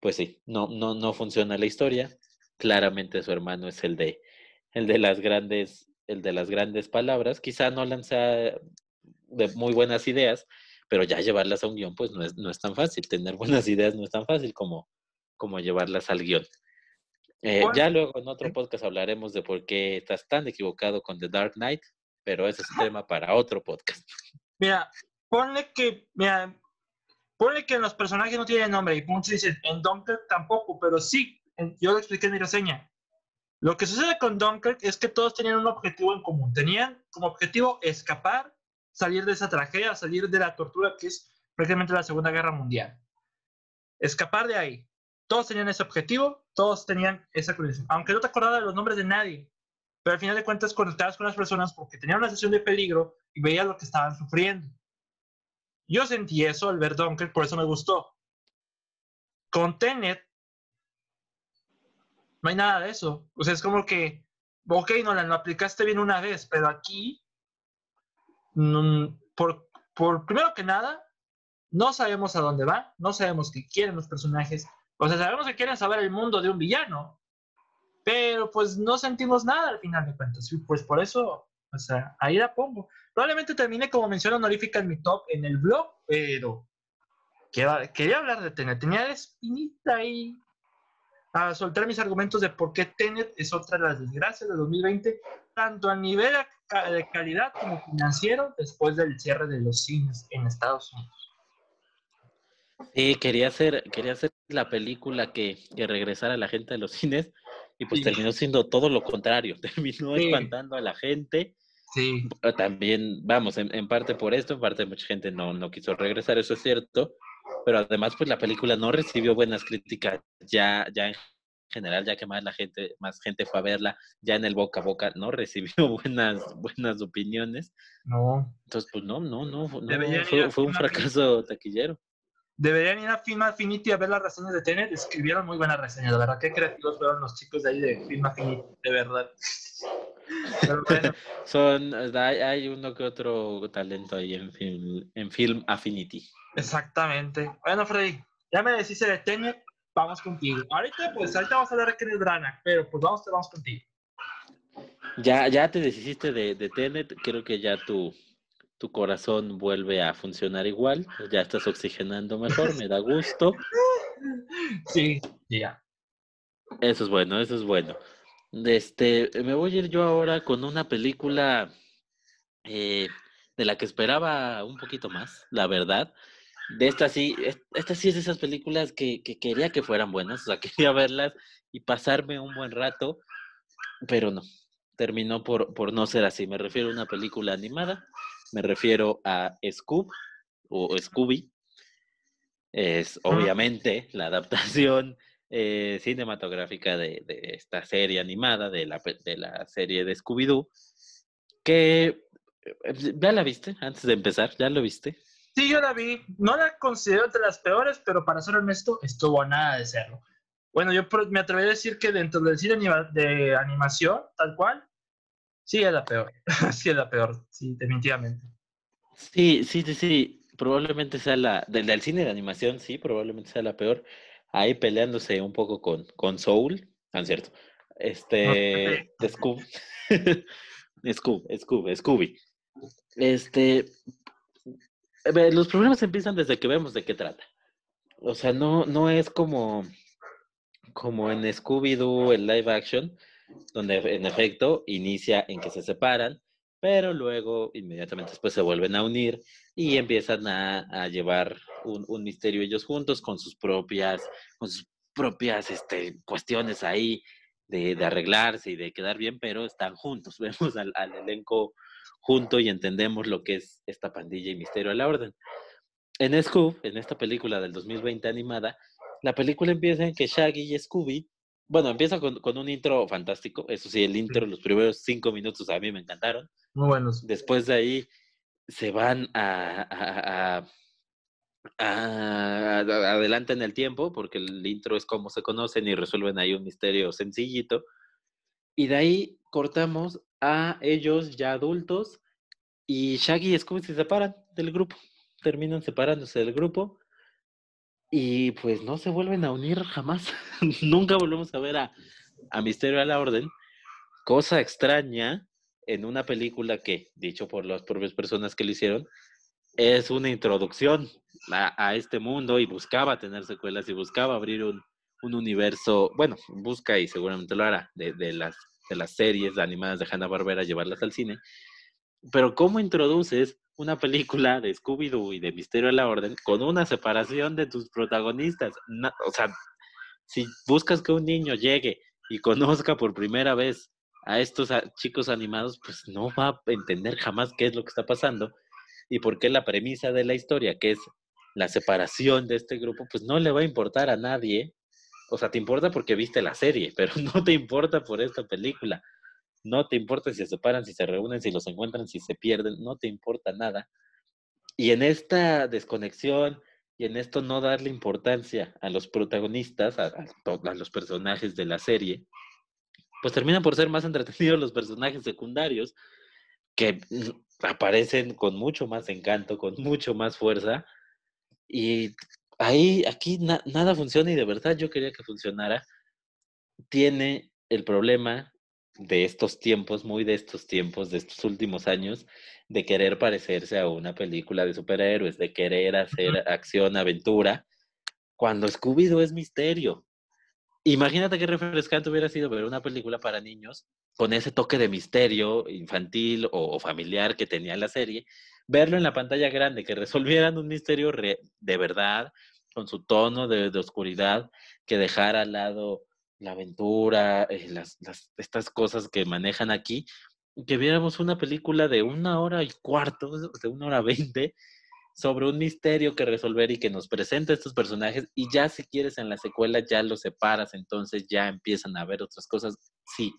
pues sí, no, no, no funciona la historia. Claramente su hermano es el de, el de las grandes, el de las grandes palabras. Quizá no lanza de muy buenas ideas, pero ya llevarlas a un guion, pues no es, no es tan fácil. Tener buenas ideas no es tan fácil como, como llevarlas al guion. Eh, ya luego en otro podcast hablaremos de por qué estás tan equivocado con The Dark Knight, pero ese es un tema para otro podcast. Mira, ponle que, mira, ponle que los personajes no tienen nombre y muchos dicen, en Dunkirk tampoco, pero sí, yo lo expliqué en mi reseña. Lo que sucede con Dunkirk es que todos tenían un objetivo en común. Tenían como objetivo escapar, salir de esa tragedia, salir de la tortura que es prácticamente la Segunda Guerra Mundial. Escapar de ahí. Todos tenían ese objetivo, todos tenían esa condición. Aunque no te acordabas de los nombres de nadie, pero al final de cuentas conectabas con las personas porque tenían una sesión de peligro y veías lo que estaban sufriendo. Yo sentí eso al ver Dunker, por eso me gustó. Con Tenet, No hay nada de eso. O sea, es como que, ok, Nolan, lo aplicaste bien una vez, pero aquí, por, por primero que nada, no sabemos a dónde va, no sabemos qué quieren los personajes. O sea, sabemos que quieren saber el mundo de un villano, pero pues no sentimos nada al final de cuentas. Y pues por eso, o sea, ahí la pongo. Probablemente termine como mención honorífica en mi top en el blog, pero quería, hablar de Tenet. Tenía la espinita ahí a soltar mis argumentos de por qué Tenet es otra de las desgracias de 2020, tanto a nivel de calidad como financiero, después del cierre de los cines en Estados Unidos. Sí, quería hacer, quería hacer la película que, que regresara a la gente a los cines y pues terminó siendo todo lo contrario, terminó espantando a la gente. Sí. También, vamos, en, parte por esto, en parte mucha gente no, no quiso regresar, eso es cierto, pero además pues la película no recibió buenas críticas ya, ya en general, ya que más la gente, más gente fue a verla, ya en el boca a boca no recibió buenas, buenas opiniones. No. Entonces, pues no, no, no, fue, fue un fracaso taquillero. Deberían ir a Film Affinity a ver las reseñas de Tenet. Escribieron muy buenas reseñas, de verdad. Qué creativos fueron los chicos de ahí de Film Affinity, de verdad. Son, hay, uno que otro talento ahí en Film, en film Affinity. Exactamente. Bueno, Freddy, ya me decís de Tenet, vamos contigo. Ahorita, pues, ahorita vamos a hablar de Branagh, pero pues vamos, vamos contigo. Ya, ya te deshiciste de, de Tenet, creo que ya tu, tu corazón vuelve a funcionar igual, ya estás oxigenando mejor, me da gusto. Sí, ya. Eso es bueno, eso es bueno. Este, me voy a ir yo ahora con una película eh, de la que esperaba un poquito más, la verdad. De esta sí, esta sí es de esas películas que, que quería que fueran buenas, o sea, quería verlas y pasarme un buen rato, pero no, terminó por, por no ser así. Me refiero a una película animada me refiero a Scoob o Scooby. Es obviamente la adaptación eh, cinematográfica de, esta serie animada, de la, de la serie de Scooby-Doo, que eh, ya la viste antes de empezar, ¿ya lo viste? Sí, yo la vi. No la considero de las peores, pero para ser honesto, estuvo a nada de serlo. Bueno, yo me atrevería a decir que dentro del cine de animación, tal cual, Sí, es la peor. sí, es la peor, sí, definitivamente. Sí, sí, sí, sí. Probablemente sea la. Del, cine de animación, sí, probablemente sea la peor. Ahí peleándose un poco con, con Soul, tan cierto. Este. Scoob. Scoob, Scoob, Scooby. Este. Los problemas empiezan desde que vemos de qué trata. O sea, no, no es como, como en Scooby-Doo, el live action, donde en efecto inicia en que se separan, pero luego inmediatamente después se vuelven a unir y empiezan a, llevar un, misterio ellos juntos con sus propias, con sus propias este, cuestiones ahí de, arreglarse y de quedar bien, pero están juntos. Vemos al, elenco junto y entendemos lo que es esta pandilla y misterio a la orden. En Scoob, en esta película del 2020 animada, la película empieza en que Shaggy y Scooby bueno, empieza con, un intro fantástico. Eso sí, el intro, los primeros cinco minutos a mí me encantaron. Muy buenos. Después de ahí se van a, adelante en el tiempo, porque el intro es como se conocen y resuelven ahí un misterio sencillito. Y de ahí cortamos a ellos ya adultos y Shaggy y Scooby se separan del grupo. Terminan separándose del grupo y pues no se vuelven a unir jamás. Nunca volvemos a ver a, Misterio a la Orden. Cosa extraña en una película que, dicho por las propias personas que lo hicieron, es una introducción a, este mundo y buscaba tener secuelas y buscaba abrir un, universo, bueno, busca y seguramente lo hará, de, de, las, de las series animadas de Hanna-Barbera, llevarlas al cine. Pero ¿cómo introduces una película de Scooby-Doo y de Misterio a la Orden con una separación de tus protagonistas. o sea, si buscas que un niño llegue y conozca por primera vez a estos chicos animados, pues no va a entender jamás qué es lo que está pasando y por qué la premisa de la historia, que es la separación de este grupo, pues no le va a importar a nadie. O sea, te importa porque viste la serie, pero no te importa por esta película. No te importa si se separan, si se reúnen, si los encuentran, si se pierden, no te importa nada. Y en esta desconexión y en esto no darle importancia a los protagonistas, a, a, los personajes de la serie, pues terminan por ser más entretenidos los personajes secundarios que aparecen con mucho más encanto, con mucho más fuerza. Y ahí, aquí nada funciona y de verdad yo quería que funcionara. Tiene el problema de estos tiempos, muy de estos tiempos, de estos últimos años, de querer parecerse a una película de superhéroes, de querer hacer acción, aventura, cuando Scooby-Doo es misterio. Imagínate qué refrescante hubiera sido ver una película para niños con ese toque de misterio infantil o, familiar que tenía la serie, verlo en la pantalla grande, que resolvieran un misterio de verdad, con su tono de, oscuridad, que dejara al lado la aventura, eh, las, estas cosas que manejan aquí, que viéramos una película de una hora y cuarto, de una hora veinte, sobre un misterio que resolver y que nos presenta estos personajes y ya si quieres en la secuela ya los separas, entonces ya empiezan a ver otras cosas, sí,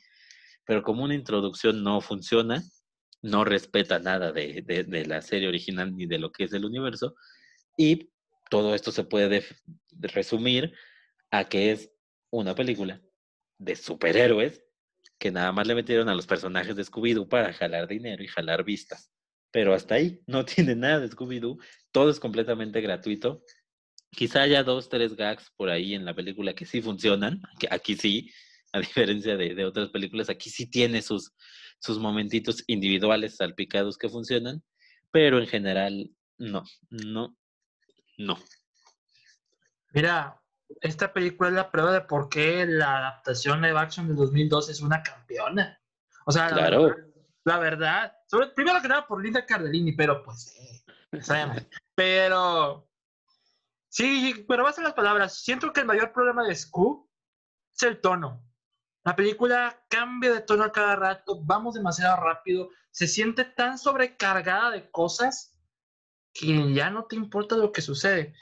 pero como una introducción no funciona, no respeta nada de, de, la serie original ni de lo que es el universo y todo esto se puede resumir a que es una película de superhéroes que nada más le metieron a los personajes de Scooby-Doo para jalar dinero y jalar vistas. Pero hasta ahí no tiene nada de Scooby-Doo, todo es completamente gratuito. Quizá haya dos, tres gags por ahí en la película que sí funcionan, que aquí sí, a diferencia de, de otras películas, aquí sí tiene sus, sus momentitos individuales salpicados que funcionan, pero en general no, no, no. Mira, esta película es la prueba de por qué la adaptación live action de 2002 es una campeona. O sea, claro. la, verdad, primero que nada por Linda Cardellini, pero pues, eh, pero sí, pero vas a las palabras. Siento que el mayor problema de Scoob es el tono. La película cambia de tono a cada rato, vamos demasiado rápido, se siente tan sobrecargada de cosas que ya no te importa lo que sucede.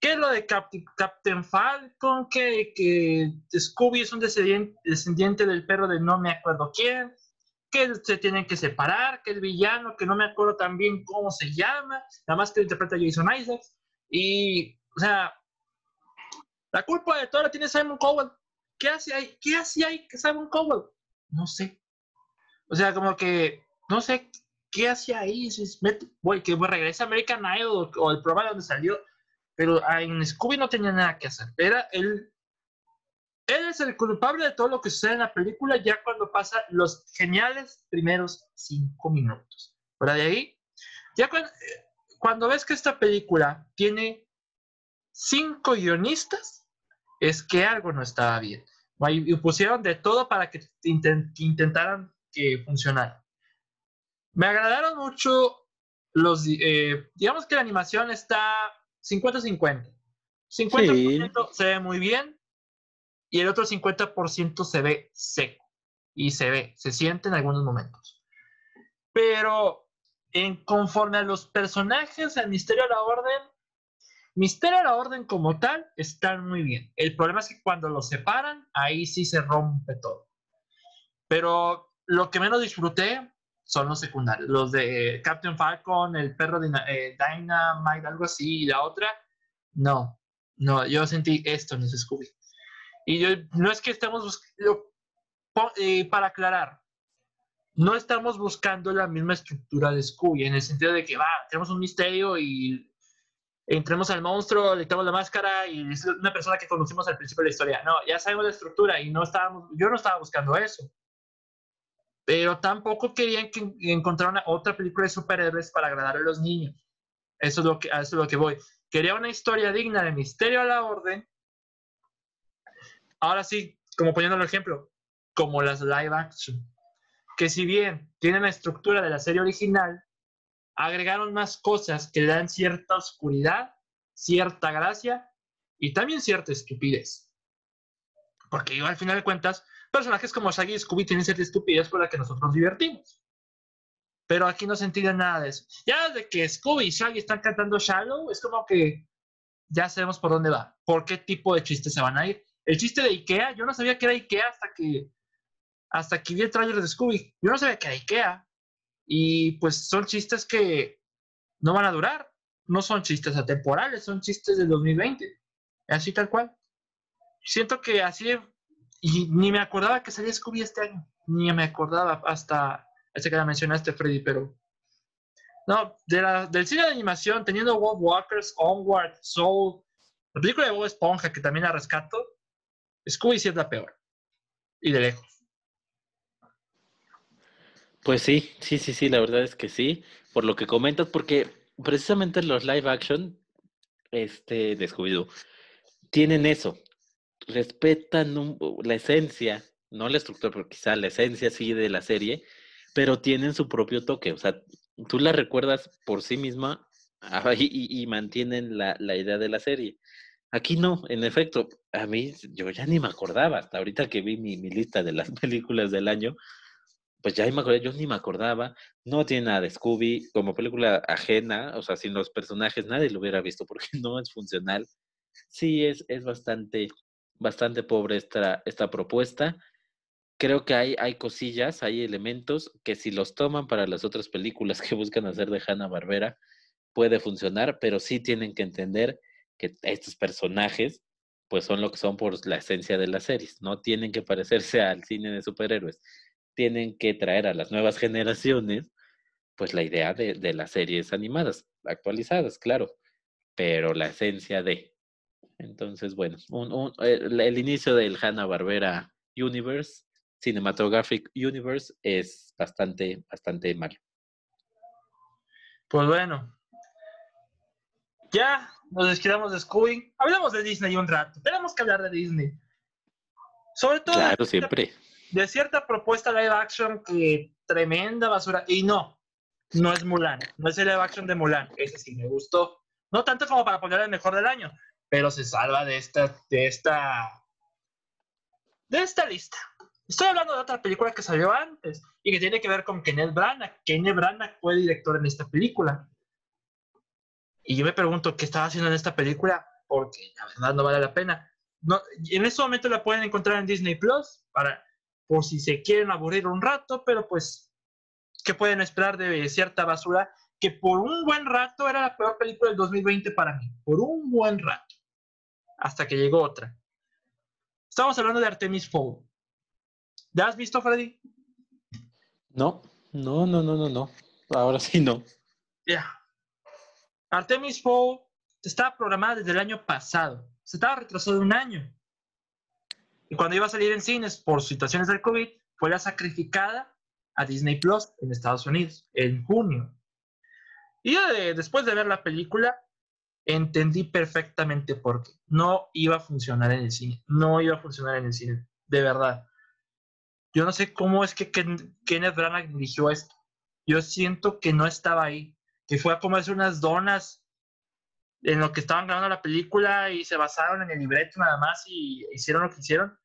¿Qué es lo de Captain, Falcon? Que, que Scooby es un descendiente, del perro de no me acuerdo quién. Que se tienen que separar. Que el villano, que no me acuerdo también cómo se llama. Nada más que lo interpreta Jason Isaacs. Y, o sea, la culpa de todo la tiene Simon Cowell. ¿Qué hace ahí? ¿Qué hace ahí Simon Cowell? No sé. O sea, como que, no sé, ¿qué hace ahí? que regresa a American Idol o el programa donde salió pero en Scooby no tenía nada que hacer. Era él, él es el culpable de todo lo que sucede en la película ya cuando pasa los geniales primeros cinco minutos. Pero de ahí, ya cuando, cuando ves que esta película tiene cinco guionistas, es que algo no estaba bien. Y pusieron de todo para que, intentaran que funcionara. Me agradaron mucho los, eh, digamos que la animación está 50-50. 50%, se ve muy bien y el otro 50% se ve seco. Y se ve, se siente en algunos momentos. Pero en conforme a los personajes, el Misterio de la Orden, Misterio de la Orden como tal, están muy bien. El problema es que cuando los separan, ahí sí se rompe todo. Pero lo que menos disfruté son los secundarios. Los de Captain Falcon, el perro de eh, Dynamite, algo así, y la otra, no, no, yo sentí esto en ese Scooby. Y yo, no es que estemos buscando, eh, para aclarar, no estamos buscando la misma estructura de Scooby, en el sentido de que, va, tenemos un misterio y entremos al monstruo, le quitamos la máscara y es una persona que conocimos al principio de la historia. No, ya sabemos la estructura y no estábamos, yo no estaba buscando eso pero tampoco querían que encontraran otra película de superhéroes para agradar a los niños. Eso es lo que, eso es lo que voy. Quería una historia digna de Misterio a la Orden. Ahora sí, como poniendo el ejemplo, como las live action, que si bien tienen la estructura de la serie original, agregaron más cosas que le dan cierta oscuridad, cierta gracia y también cierta estupidez. Porque al final de cuentas, personajes como Shaggy y Scooby tienen cierta estupidez con la que nosotros nos divertimos. Pero aquí no se entiende nada de eso. Ya desde que Scooby y Shaggy están cantando Shallow, es como que ya sabemos por dónde va, por qué tipo de chistes se van a ir. El chiste de Ikea, yo no sabía que era Ikea hasta que hasta que vi el trailer de Scooby. Yo no sabía que era Ikea. Y pues son chistes que no van a durar. no son chistes atemporales, son chistes del 2020. Así tal cual. Siento que así, y ni me acordaba que salía Scooby este año, ni me acordaba hasta, ese que la mencionaste, Freddy, pero... No, del cine de animación, teniendo Wolf Walkers, Onward, Soul, la película de Bob Esponja, que también la rescato, Scooby sí es la peor. Y de lejos. Pues sí, sí, sí, sí, la verdad es que sí, por lo que comentas, porque precisamente los live action este, de Scooby-Doo tienen eso, respetan la esencia, no la estructura, pero quizá la esencia sí de la serie, pero tienen su propio toque, o sea, tú la recuerdas por sí misma y, mantienen la, la idea de la serie. Aquí no, en efecto, a mí yo ya ni me acordaba, hasta ahorita que vi mi, mi lista de las películas del año, pues ya me yo ni me acordaba, no tiene nada de Scooby, como película ajena, o sea, sin los personajes nadie lo hubiera visto porque no es funcional. Sí, es, es bastante, bastante pobre esta, esta propuesta. Creo que hay, hay cosillas, hay elementos que si los toman para las otras películas que buscan hacer de Hanna Barbera, puede funcionar, pero sí tienen que entender que estos personajes pues son lo que son por la esencia de las series, no tienen que parecerse al cine de superhéroes tienen que traer a las nuevas generaciones, pues la idea de, de las series animadas, actualizadas, claro, pero la esencia de. Entonces, bueno, un, el, el, inicio del Hanna-Barbera Universe, Cinematographic Universe, es bastante, bastante malo. Pues bueno, ya nos desquedamos de Scooby. Hablamos de Disney un rato. Tenemos que hablar de Disney. Sobre todo. Claro, siempre de cierta propuesta live action que tremenda basura. Y no, no es Mulan, no es el live action de Mulan. Ese sí me gustó. No tanto como para poner el mejor del año, pero se salva de esta, de esta, de esta lista. Estoy hablando de otra película que salió antes y que tiene que ver con Kenneth Branagh. Kenneth Branagh fue director en esta película. Y yo me pregunto qué estaba haciendo en esta película, porque la verdad no vale la pena. No, en este momento la pueden encontrar en Disney Plus para por si se quieren aburrir un rato, pero pues, ¿qué pueden esperar de cierta basura? Que por un buen rato era la peor película del 2020 para mí, por un buen rato, hasta que llegó otra. Estamos hablando de Artemis Fowl. ¿Ya has visto, Freddy? No, no, no, no, no, no. Ahora sí no. Ya. Artemis Fowl estaba programada desde el año pasado. Se estaba retrasado un año. Y cuando iba a salir en cines por situaciones del COVID, fue la sacrificada a Disney Plus en Estados Unidos en junio. Y después de ver la película, entendí perfectamente por qué. No iba a funcionar en el cine. No iba a funcionar en el cine. De verdad. Yo no sé cómo es que Kenneth Branagh dirigió esto. Yo siento que no estaba ahí. Que fue a comerse unas donas en lo que estaban grabando la película y se basaron en el libreto nada más y hicieron lo que hicieron.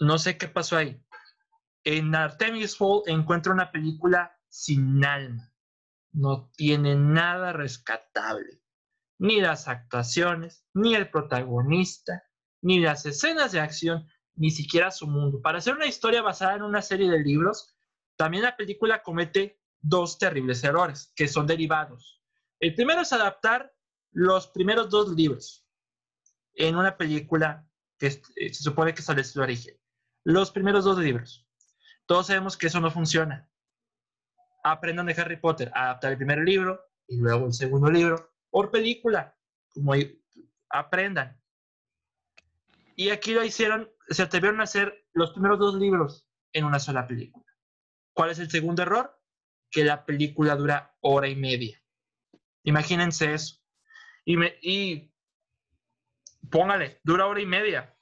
No sé qué pasó ahí. En Artemis Fall encuentro una película sin alma. No tiene nada rescatable. Ni las actuaciones, ni el protagonista, ni las escenas de acción, ni siquiera su mundo. Para hacer una historia basada en una serie de libros, también la película comete dos terribles errores, que son derivados. El primero es adaptar los primeros dos libros en una película que eh, se supone que sale su origen. Los primeros dos libros. Todos sabemos que eso no funciona. Aprendan de Harry Potter a adaptar el primer libro y luego el segundo libro por película. Como aprendan. Y aquí lo hicieron, se atrevieron a hacer los primeros dos libros en una sola película. ¿Cuál es el segundo error? Que la película dura hora y media. Imagínense eso. Y, póngale, dura hora y media.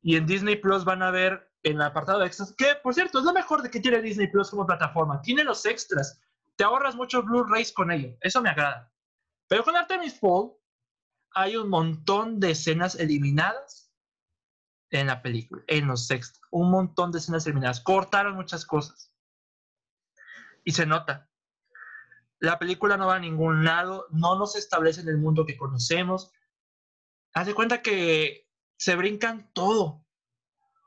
Y en Disney Plus van a ver en el apartado de extras, que por cierto es lo mejor de que tiene Disney Plus como plataforma. Tiene los extras. Te ahorras muchos Blu-rays con ello. Eso me agrada. Pero con Artemis Fall hay un montón de escenas eliminadas en la película, en los extras. Un montón de escenas eliminadas. Cortaron muchas cosas. Y se nota. La película no va a ningún lado, no nos establece en el mundo que conocemos. Haz de cuenta que se brincan todo,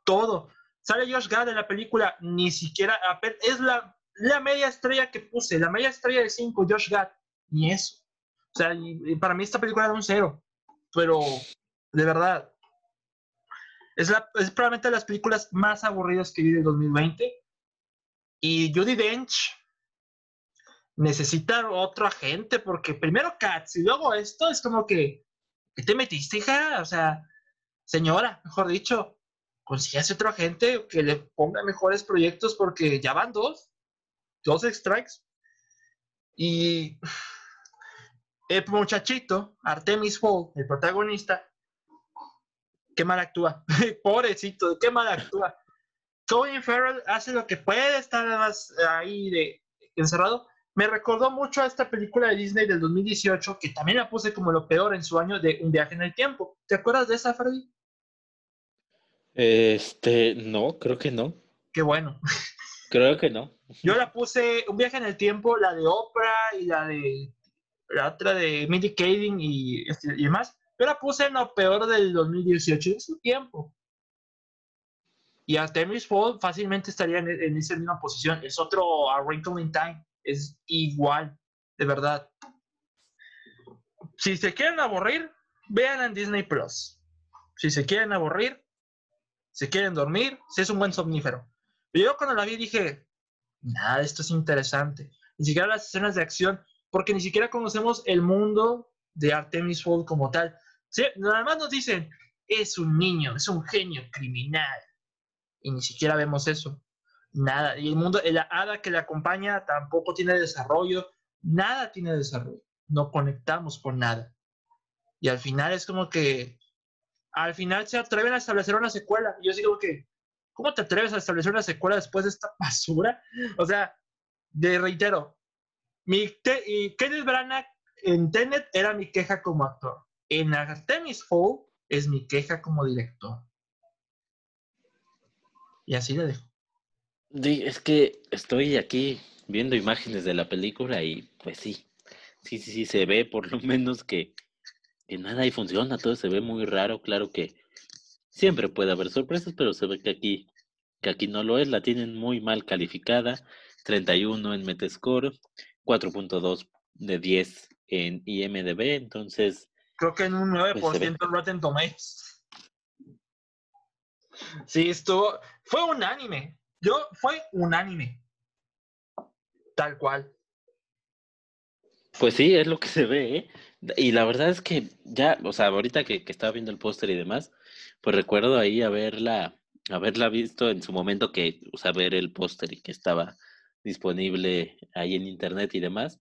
todo. Sale Josh Gad en la película, ni siquiera, es la, la media estrella que puse, la media estrella de 5, Josh Gad, ni eso. sea, y, para mí esta película era un cero. Pero, de verdad, es, la, es probablemente de las películas más aburridas que vi del 2020. Y Judy Dench necesita otro agente, porque primero Cats y luego esto es como que, ¿qué te metiste, hija? O sea, señora, mejor dicho, consígase otro agente que le ponga mejores proyectos porque ya van dos, dos strikes. Y el muchachito, Artemis Hall, el protagonista, qué mal actúa. Pobrecito, qué mal actúa. Colin Farrell hace lo que puede, estar más ahí de encerrado. Me recordó mucho a esta película de Disney del 2018, que también la puse como lo peor en su año de Un viaje en el tiempo. ¿Te acuerdas de esa, Freddy? Este, no, creo que no. Qué bueno. Creo que no. Yo la puse Un viaje en el tiempo, la de Oprah y la de la otra de Mindy Kaling y, este, y demás. Yo la puse en lo peor del 2018 de su tiempo. Y Artemis Fowl fácilmente estaría en, esa misma posición. Es otro A Wrinkle in Time. Es igual, de verdad. Si se quieren aburrir, vean en Disney Plus. Si se quieren aburrir, se quieren dormir, si es un buen somnífero. Yo cuando la vi dije, nada, esto es interesante. Ni siquiera las escenas de acción, porque ni siquiera conocemos el mundo de Artemis Fowl como tal. ¿Sí? Nada más nos dicen, es un niño, es un genio criminal. Y ni siquiera vemos eso. Nada. Y el mundo, la hada que le acompaña tampoco tiene desarrollo. Nada tiene desarrollo. No conectamos con nada. Y al final es como que, al final se atreven a establecer una secuela. Y yo digo que, ¿cómo te atreves a establecer una secuela después de esta basura? O sea, de reitero, mi y Kenneth Branagh en Tenet era mi queja como actor en Artemis Fowl es mi queja como director. Y así le dejo. Es que estoy aquí viendo imágenes de la película y pues sí, sí, sí, sí, se ve por lo menos que, que nada ahí funciona, todo se ve muy raro, claro que siempre puede haber sorpresas, pero se ve que aquí, que aquí no lo es, la tienen muy mal calificada, 31 en Metascore, 4.2 de 10 en IMDB, entonces creo que en un 9% pues Rotten Tomatoes. Sí, estuvo, fue unánime. Yo, fue unánime. Tal cual. Pues sí, es lo que se ve, ¿eh? Y la verdad es que ya, o sea, ahorita que, estaba viendo el póster y demás, pues recuerdo ahí haberla, haberla visto en su momento que, o sea, ver el póster y que estaba disponible ahí en internet y demás,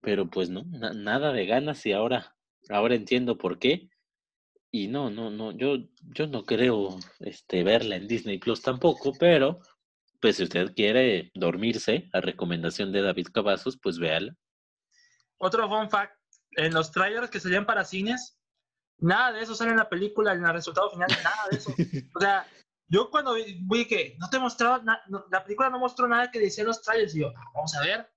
pero pues no, nada de ganas y ahora Ahora entiendo por qué. Y no, no, no, yo, yo no creo este, verla en Disney Plus tampoco, pero pues si usted quiere dormirse, a recomendación de David Cavazos, pues véala. Otro fun fact, en los trailers que salían para cines, nada de eso sale en la película, en el resultado final, nada de eso. O sea, yo cuando vi, que no te mostraba, la película no mostró nada que decían los trailers, y yo, ah, vamos a ver,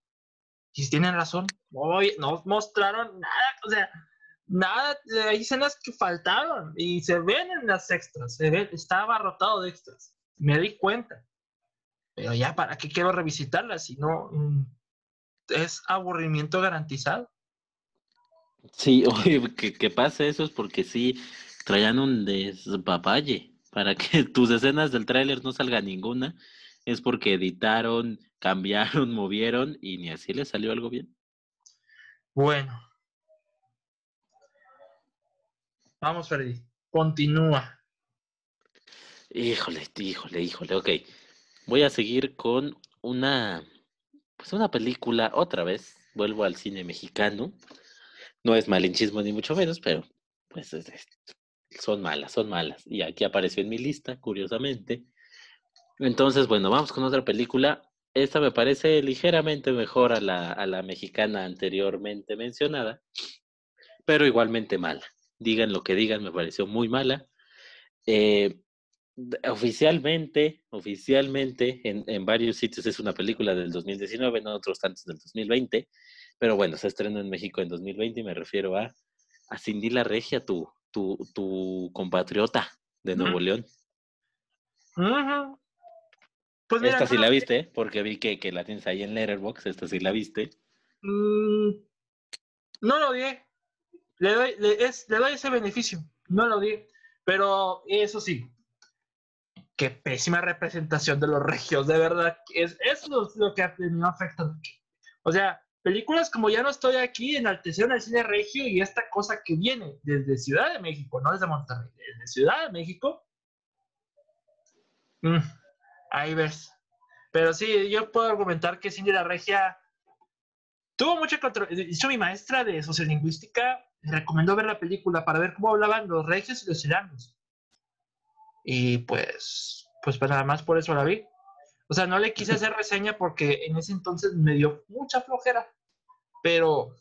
si tienen razón, no, no mostraron nada, o sea, nada, hay escenas que faltaron y se ven en las extras, se ve, está abarrotado de extras. Me di cuenta. Pero ya, ¿para qué quiero revisitarlas si no mm, es aburrimiento garantizado? Sí, oye, que, que pase eso es porque sí traían un despapalle para que tus escenas del tráiler no salga ninguna. Es porque editaron, cambiaron, movieron y ni así le salió algo bien. Bueno, Vamos, Freddy. Continúa. Híjole, híjole, híjole. Ok. Voy a seguir con una, pues una película otra vez. Vuelvo al cine mexicano. No es malinchismo ni mucho menos, pero pues son malas, son malas. Y aquí apareció en mi lista, curiosamente. Entonces, bueno, vamos con otra película. Esta me parece ligeramente mejor a la, a la mexicana anteriormente mencionada, pero igualmente mala digan lo que digan, me pareció muy mala. Eh, oficialmente, oficialmente, en, en, varios sitios es una película del 2019, en otros tantos del 2020, pero bueno, se estrenó en México en 2020 y me refiero a, a Cindy La Regia, tu, tu, tu compatriota de Nuevo León. Pues esta sí la viste, porque vi que, que, la tienes ahí en Letterboxd, esta sí la viste. Mm, no lo vi, le doy, le, le doy ese beneficio, no lo di, pero eso sí, qué pésima representación de los regios, de verdad, es, es lo, lo que me afecta. O sea, películas como Ya no estoy aquí enaltecieron el cine regio y esta cosa que viene desde Ciudad de México, no desde Monterrey, desde Ciudad de México, mm, ahí ves. Pero sí, yo puedo argumentar que Cine de la Regia tuvo mucha controversia. De mi maestra de sociolingüística me recomendó ver la película para ver cómo hablaban los regios y los ciudadanos. Y pues, pues nada más por eso la vi. O sea, no le quise hacer reseña porque en ese entonces me dio mucha flojera. Pero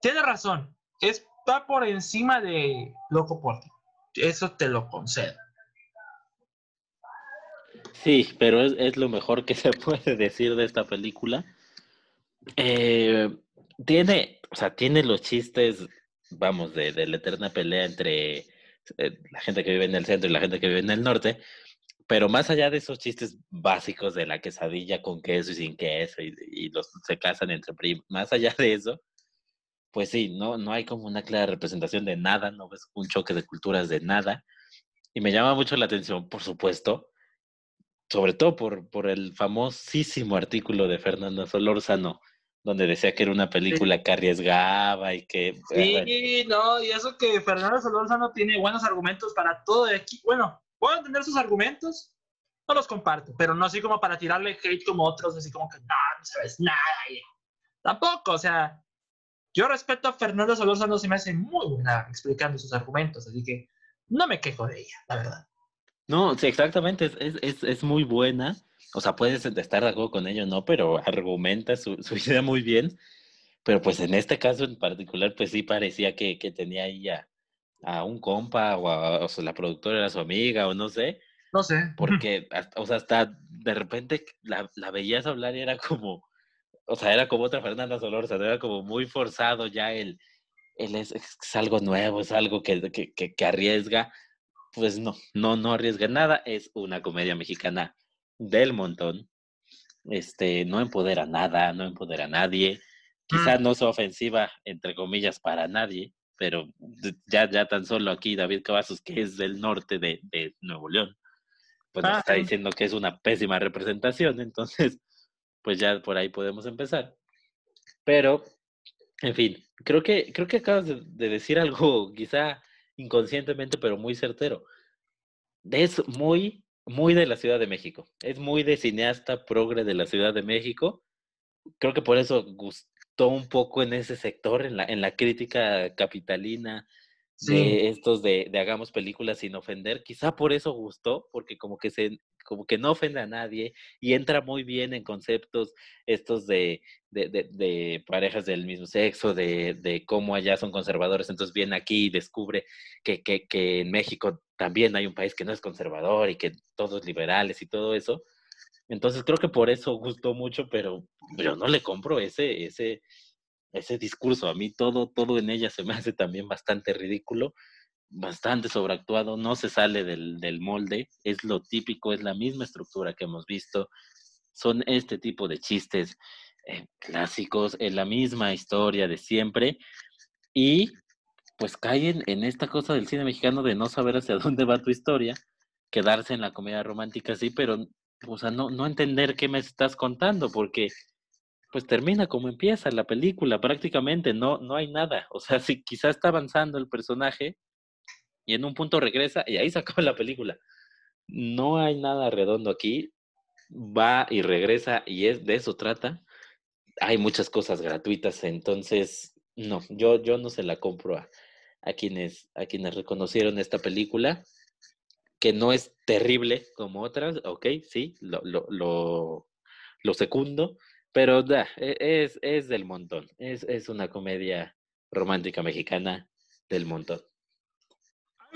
tiene razón. Está por encima de Loco por Eso te lo concedo. Sí, pero es, lo mejor que se puede decir de esta película. Eh, tiene, o sea, tiene los chistes, vamos, de, de la eterna pelea entre eh, la gente que vive en el centro y la gente que vive en el norte, pero más allá de esos chistes básicos de la quesadilla con queso y sin queso y, los se casan entre primos, más allá de eso, pues sí, no, no hay como una clara representación de nada, no ves un choque de culturas de nada. Y me llama mucho la atención, por supuesto, sobre todo por, por el famosísimo artículo de Fernando Solórzano, donde decía que era una película que arriesgaba y que... Sí, no, y eso que Fernando Solórzano tiene buenos argumentos para todo de aquí. Bueno, puedo entender sus argumentos, no los comparto, pero no así como para tirarle hate como otros, así como que no, no sabes nada. Tampoco, o sea, yo respeto a Fernando Solórzano, se me hace muy buena explicando sus argumentos, así que no me quejo de ella, la verdad. No, sí, exactamente, es, es, es muy buena. O sea, puedes estar de acuerdo con ello, ¿no? Pero argumenta su, su, idea muy bien. Pero pues en este caso en particular, pues sí parecía que, que tenía ahí a, a, un compa o, a, o sea, la productora era su amiga o no sé. No sé. Porque, o sea, hasta de repente la, la veías hablar y era como, o sea, era como otra Fernanda sea, era como muy forzado ya el, el es, es algo nuevo, es algo que, que, que arriesga pues no, no, no arriesga nada. Es una comedia mexicana del montón. Este, no empodera nada, no empodera a nadie. Quizás mm. no sea ofensiva, entre comillas, para nadie, pero ya, ya tan solo aquí David Cavazos, que es del norte de, de Nuevo León, pues nos está diciendo que es una pésima representación, entonces, pues ya por ahí podemos empezar. Pero, en fin, creo que, creo que acabas de, de decir algo quizá inconscientemente, pero muy certero. Es muy, muy de la Ciudad de México. Es muy de cineasta progre de la Ciudad de México. Creo que por eso gustó un poco en ese sector, en la, en la crítica capitalina, de estos de, de, hagamos películas sin ofender. Quizá por eso gustó, porque como que se como que no ofende a nadie y entra muy bien en conceptos estos de, de, parejas del mismo sexo, de, cómo allá son conservadores, entonces viene aquí y descubre que, que, que, en México también hay un país que no es conservador y que todos liberales y todo eso. Entonces creo que por eso gustó mucho, pero yo no le compro ese, ese, ese discurso. A mí todo, todo en ella se me hace también bastante ridículo, bastante sobreactuado, no se sale del, del molde, es lo típico, es la misma estructura que hemos visto, son este tipo de chistes eh, clásicos, es la misma historia de siempre y pues caen en esta cosa del cine mexicano de no saber hacia dónde va tu historia, quedarse en la comedia romántica sí, pero o sea, no, no entender qué me estás contando, porque pues termina como empieza la película, prácticamente no, no hay nada. O sea, si quizá está avanzando el personaje y en un punto regresa y ahí se acaba la película. No hay nada redondo aquí, va y regresa y es de eso trata. Hay muchas cosas gratuitas, entonces no, yo, yo no se la compro a, a quienes, a quienes reconocieron esta película, que no es terrible como otras, ok, sí, lo, lo, lo, lo secundo, pero da, e, es, es del montón. Es, es una comedia romántica mexicana del montón.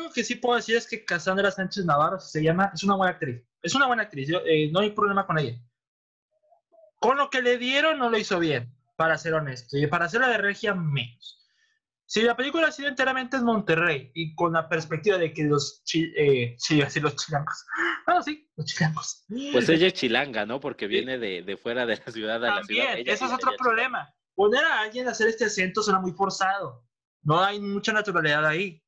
Algo que sí puedo decir es que Cassandra Sánchez Navarro se llama, es una buena actriz. Es una buena actriz, yo, eh, no hay problema con ella. Con lo que le dieron no lo hizo bien, para ser honesto. Y para hacerla de regia, menos. Si la película ha sido enteramente en Monterrey y con la perspectiva de que los, eh, sí, así los chilangos, bueno, sí, los chilangos. Pues ella es chilanga, ¿no? Porque viene de, de fuera de la ciudad a la ciudad. eso es otro problema. Poner a alguien a hacer este acento suena muy forzado. No hay mucha naturalidad ahí.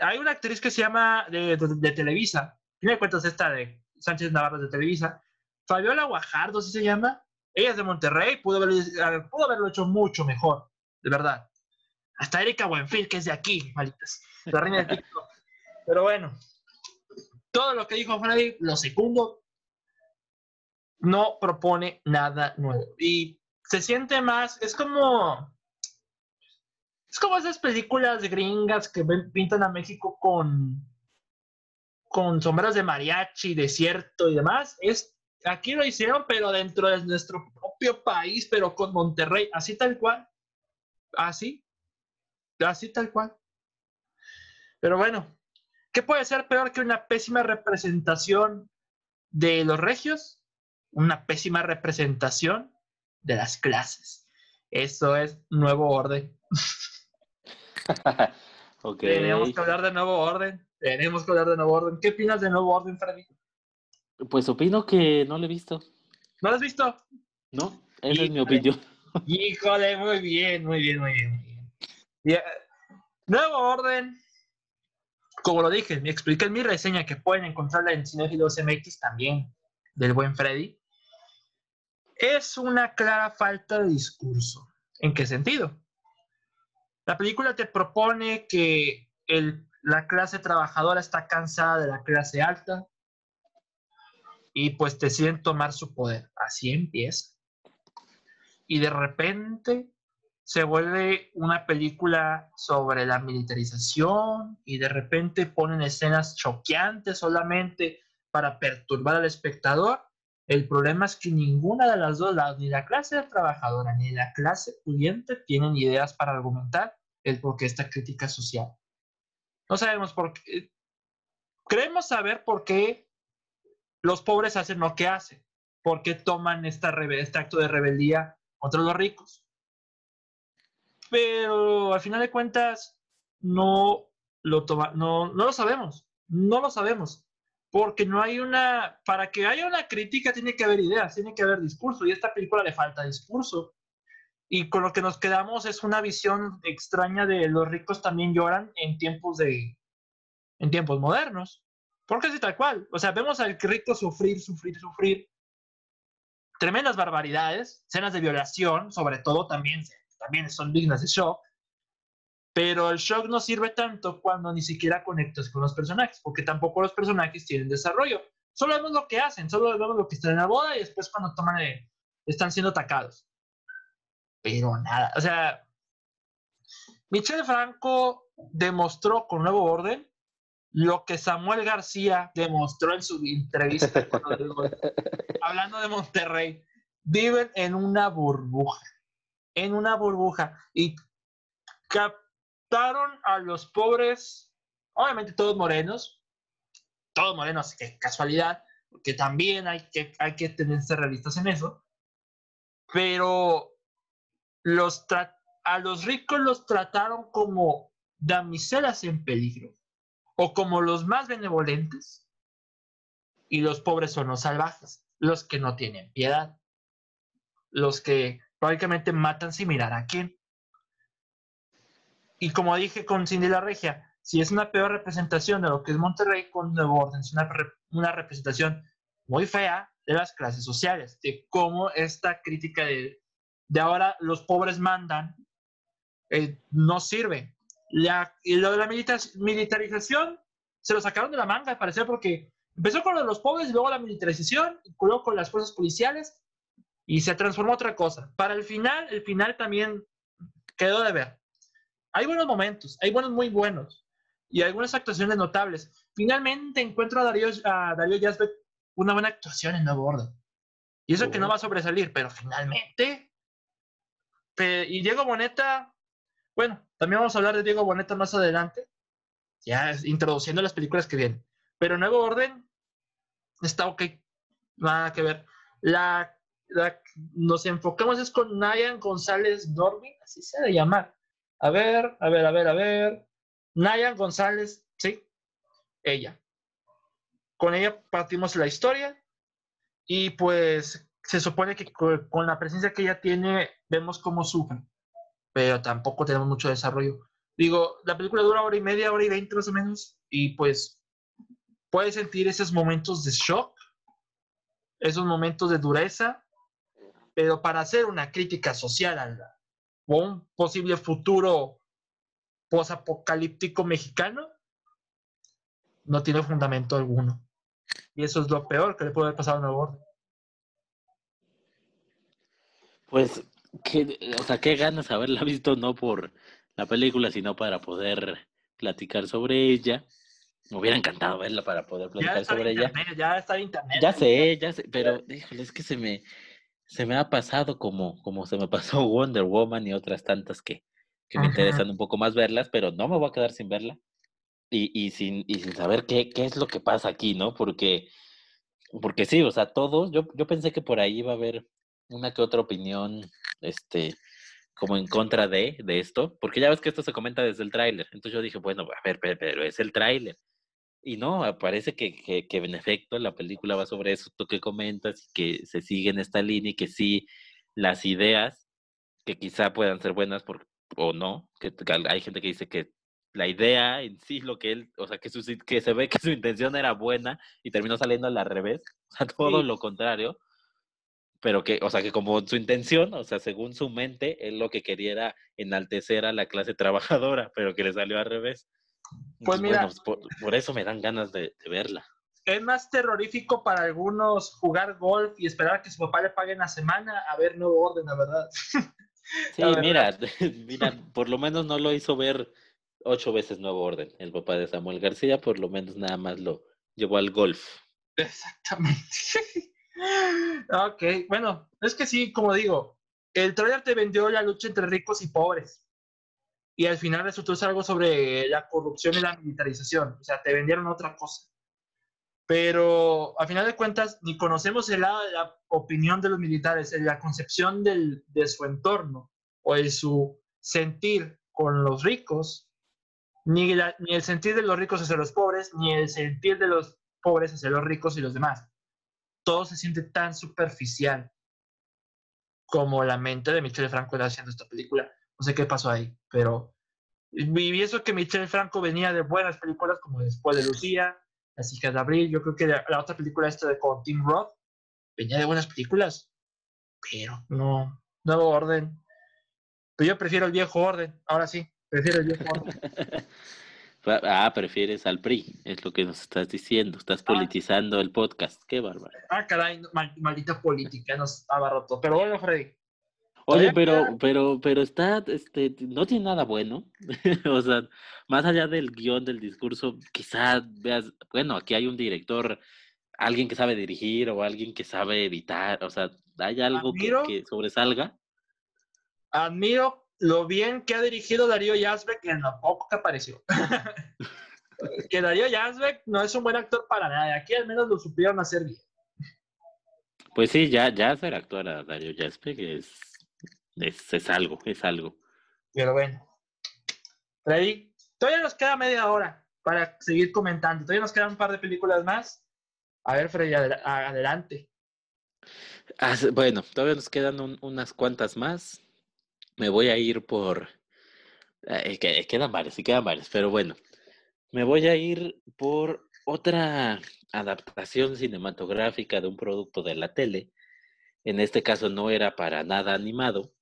Hay una actriz que se llama de, Televisa. ¿Qué cuentas esta de Sánchez Navarro de Televisa? Fabiola Guajardo, ¿sí se llama? Ella es de Monterrey, pudo haberlo, pudo haberlo hecho mucho mejor, de verdad. Hasta Erika Buenfil, que es de aquí, malitas. La reina del TikTok. Pero bueno, todo lo que dijo Freddy, lo segundo, no propone nada nuevo. Y se siente más, es como, es como esas películas gringas que pintan a México con, con de mariachi, desierto y demás. Es, aquí lo hicieron, pero dentro de nuestro propio país, pero con Monterrey, así tal cual. Así, así tal cual. Pero bueno, ¿qué puede ser peor que una pésima representación de los regios? Una pésima representación de las clases. Eso es nuevo orden. Tenemos que hablar de nuevo orden. Tenemos que hablar de nuevo orden. ¿Qué opinas de nuevo orden, Freddy? Pues opino que no lo he visto. ¿No lo has visto? No, esa es mi opinión. Híjole, muy bien, muy bien, muy bien. Nuevo orden. Como lo dije, me expliqué en mi reseña que pueden encontrarla en Cinefilos MX también, del buen Freddy. Es una clara falta de discurso. ¿En qué sentido? La película te propone que la clase trabajadora está cansada de la clase alta y pues deciden tomar su poder. Así empieza. Y de repente se vuelve una película sobre la militarización y de repente ponen escenas choqueantes solamente para perturbar al espectador. El problema es que ninguna de las dos ni la clase trabajadora ni la clase pudiente, tienen ideas para argumentar el por qué esta crítica social. No sabemos por qué. Creemos saber por qué los pobres hacen lo que hacen, por qué toman esta este acto de rebeldía contra los ricos. Pero al final de cuentas, no lo, toma, no, no lo sabemos, no lo sabemos, porque no hay una, para que haya una crítica tiene que haber ideas, tiene que haber discurso, y a esta película le falta discurso. Y con lo que nos quedamos es una visión extraña de los ricos también lloran en tiempos de en tiempos modernos. Porque es tal cual. O sea, vemos al rico sufrir, sufrir, sufrir. Tremendas barbaridades, escenas de violación, sobre todo, también, también son dignas de shock. Pero el shock no sirve tanto cuando ni siquiera conectas con los personajes, porque tampoco los personajes tienen desarrollo. Solo vemos lo que hacen, solo vemos lo que están en la boda y después cuando toman, eh, están siendo atacados pero nada, o sea, Michel Franco demostró con Nuevo Orden lo que Samuel García demostró en su entrevista hablando de Monterrey. Viven en una burbuja, en una burbuja, y captaron a los pobres, obviamente todos morenos, todos morenos, qué casualidad, porque también hay que, hay que tenerse realistas en eso, pero los a los ricos los trataron como damiselas en peligro o como los más benevolentes y los pobres son los salvajes, los que no tienen piedad, los que prácticamente matan sin mirar a quién. Y como dije con Cindy la Regia, si es una peor representación de lo que es Monterrey con Nuevo Orden, es una, una representación muy fea de las clases sociales, de cómo esta crítica de de ahora los pobres mandan, eh, no sirve. La, y lo de la militarización se lo sacaron de la manga, al parecer, porque empezó con los pobres y luego la militarización, y luego con las fuerzas policiales y se transformó otra cosa. Para el final, el final también quedó de ver. Hay buenos momentos, hay buenos muy buenos y algunas actuaciones notables. Finalmente encuentro a Darío, a Darío Yazbek una buena actuación en Nuevo Orden. Y eso que no va a sobresalir, pero finalmente y Diego Boneta, bueno, también vamos a hablar de Diego Boneta más adelante, ya introduciendo las películas que vienen. Pero Nuevo Orden está ok, nada que ver. La, nos enfocamos es con Nayan González Dormi, así se debe llamar. A ver, a ver, a ver, a ver. Nayan González, sí, ella. Con ella partimos la historia y pues se supone que con la presencia que ella tiene, vemos cómo sufre. pero tampoco tenemos mucho desarrollo. Digo, la película dura hora y media, hora y veinte más o menos, y pues puedes sentir esos momentos de shock, esos momentos de dureza, pero para hacer una crítica social a un posible futuro posapocalíptico mexicano, no tiene fundamento alguno. Y eso es lo peor que le puede haber pasado a Nuevo Orden. Pues, ¿qué, o sea, qué ganas haberla visto no por la película, sino para poder platicar sobre ella. Me hubiera encantado verla para poder platicar sobre ella. Ya está en internet. Ya sé, ya sé, pero híjole, es que se me, se me ha pasado como, como se me pasó Wonder Woman y otras tantas que, que me interesan un poco más verlas, pero no me voy a quedar sin verla y, y, sin, y sin saber qué, qué es lo que pasa aquí, ¿no? Porque, porque sí, o sea, todos, yo, yo pensé que por ahí iba a haber una que otra opinión, este, como en contra de, de esto, porque ya ves que esto se comenta desde el tráiler. Entonces yo dije, bueno, a ver, pero, pero es el tráiler. Y no, parece que, que, que, en efecto la película va sobre eso, tú que comentas, y que se sigue en esta línea y que sí, las ideas, que quizá puedan ser buenas por, o no, que hay gente que dice que la idea en sí, lo que él, o sea, que, su, que se ve que su intención era buena y terminó saliendo al revés, o sea, todo lo contrario, pero que, o sea, que como su intención, o sea, según su mente, él lo que quería era enaltecer a la clase trabajadora, pero que le salió al revés. Pues mira, por, eso me dan ganas de, verla. Es más terrorífico para algunos jugar golf y esperar a que su papá le pague en la semana a ver nuevo orden, la verdad. Sí, mira, mira, por lo menos no lo hizo ver ocho veces nuevo orden. El papá de Samuel García por lo menos nada más lo llevó al golf. Exactamente. ok, bueno, es que sí, como digo, el trailer te vendió la lucha entre ricos y pobres. Y al final resultó ser algo sobre la corrupción y la militarización. O sea, te vendieron otra cosa. Pero a final de cuentas, ni conocemos el de la opinión de los militares, la concepción del, de su entorno o de su sentir con los ricos ni, ni el sentir de los ricos hacia los pobres, ni el sentir de los pobres hacia los ricos y los demás. Todo se siente tan superficial como la mente de Michelle Franco haciendo esta película. No sé qué pasó ahí, pero y eso que Michelle Franco venía de buenas películas como Después de Lucía, Las hijas de Abril, yo creo que la, otra película esta de con Tim Roth venía de buenas películas, pero no, nuevo orden. Pero yo prefiero el viejo orden, ahora sí. Prefiero yo Ah, prefieres al PRI, es lo que nos estás diciendo. Estás ah. politizando el podcast. Qué bárbaro. Ah, caray, maldita política, nos abarrotó. Pero bueno, Freddy. Oye, pero, pero, pero está, este, no tiene nada bueno. o sea, más allá del guion, del discurso, quizás veas, bueno, aquí hay un director, alguien que sabe dirigir o alguien que sabe editar, o sea, ¿hay algo que sobresalga? Admiro lo bien que ha dirigido Darío Yazbek en lo poco que apareció. que Darío Yazbek no es un buen actor para nada. Aquí al menos lo supieron hacer bien. Pues sí, ya, ya ser actor a Darío Yazbek es, es, algo, es algo. Pero bueno. Freddy, todavía nos queda media hora para seguir comentando. Todavía nos quedan un par de películas más. A ver, Freddy, adelante. Ah, bueno, todavía nos quedan unas cuantas más me voy a ir por... Eh, que, quedan varios, sí quedan varios, pero bueno, me voy a ir por otra adaptación cinematográfica de un producto de la tele. En este caso no era para nada animado,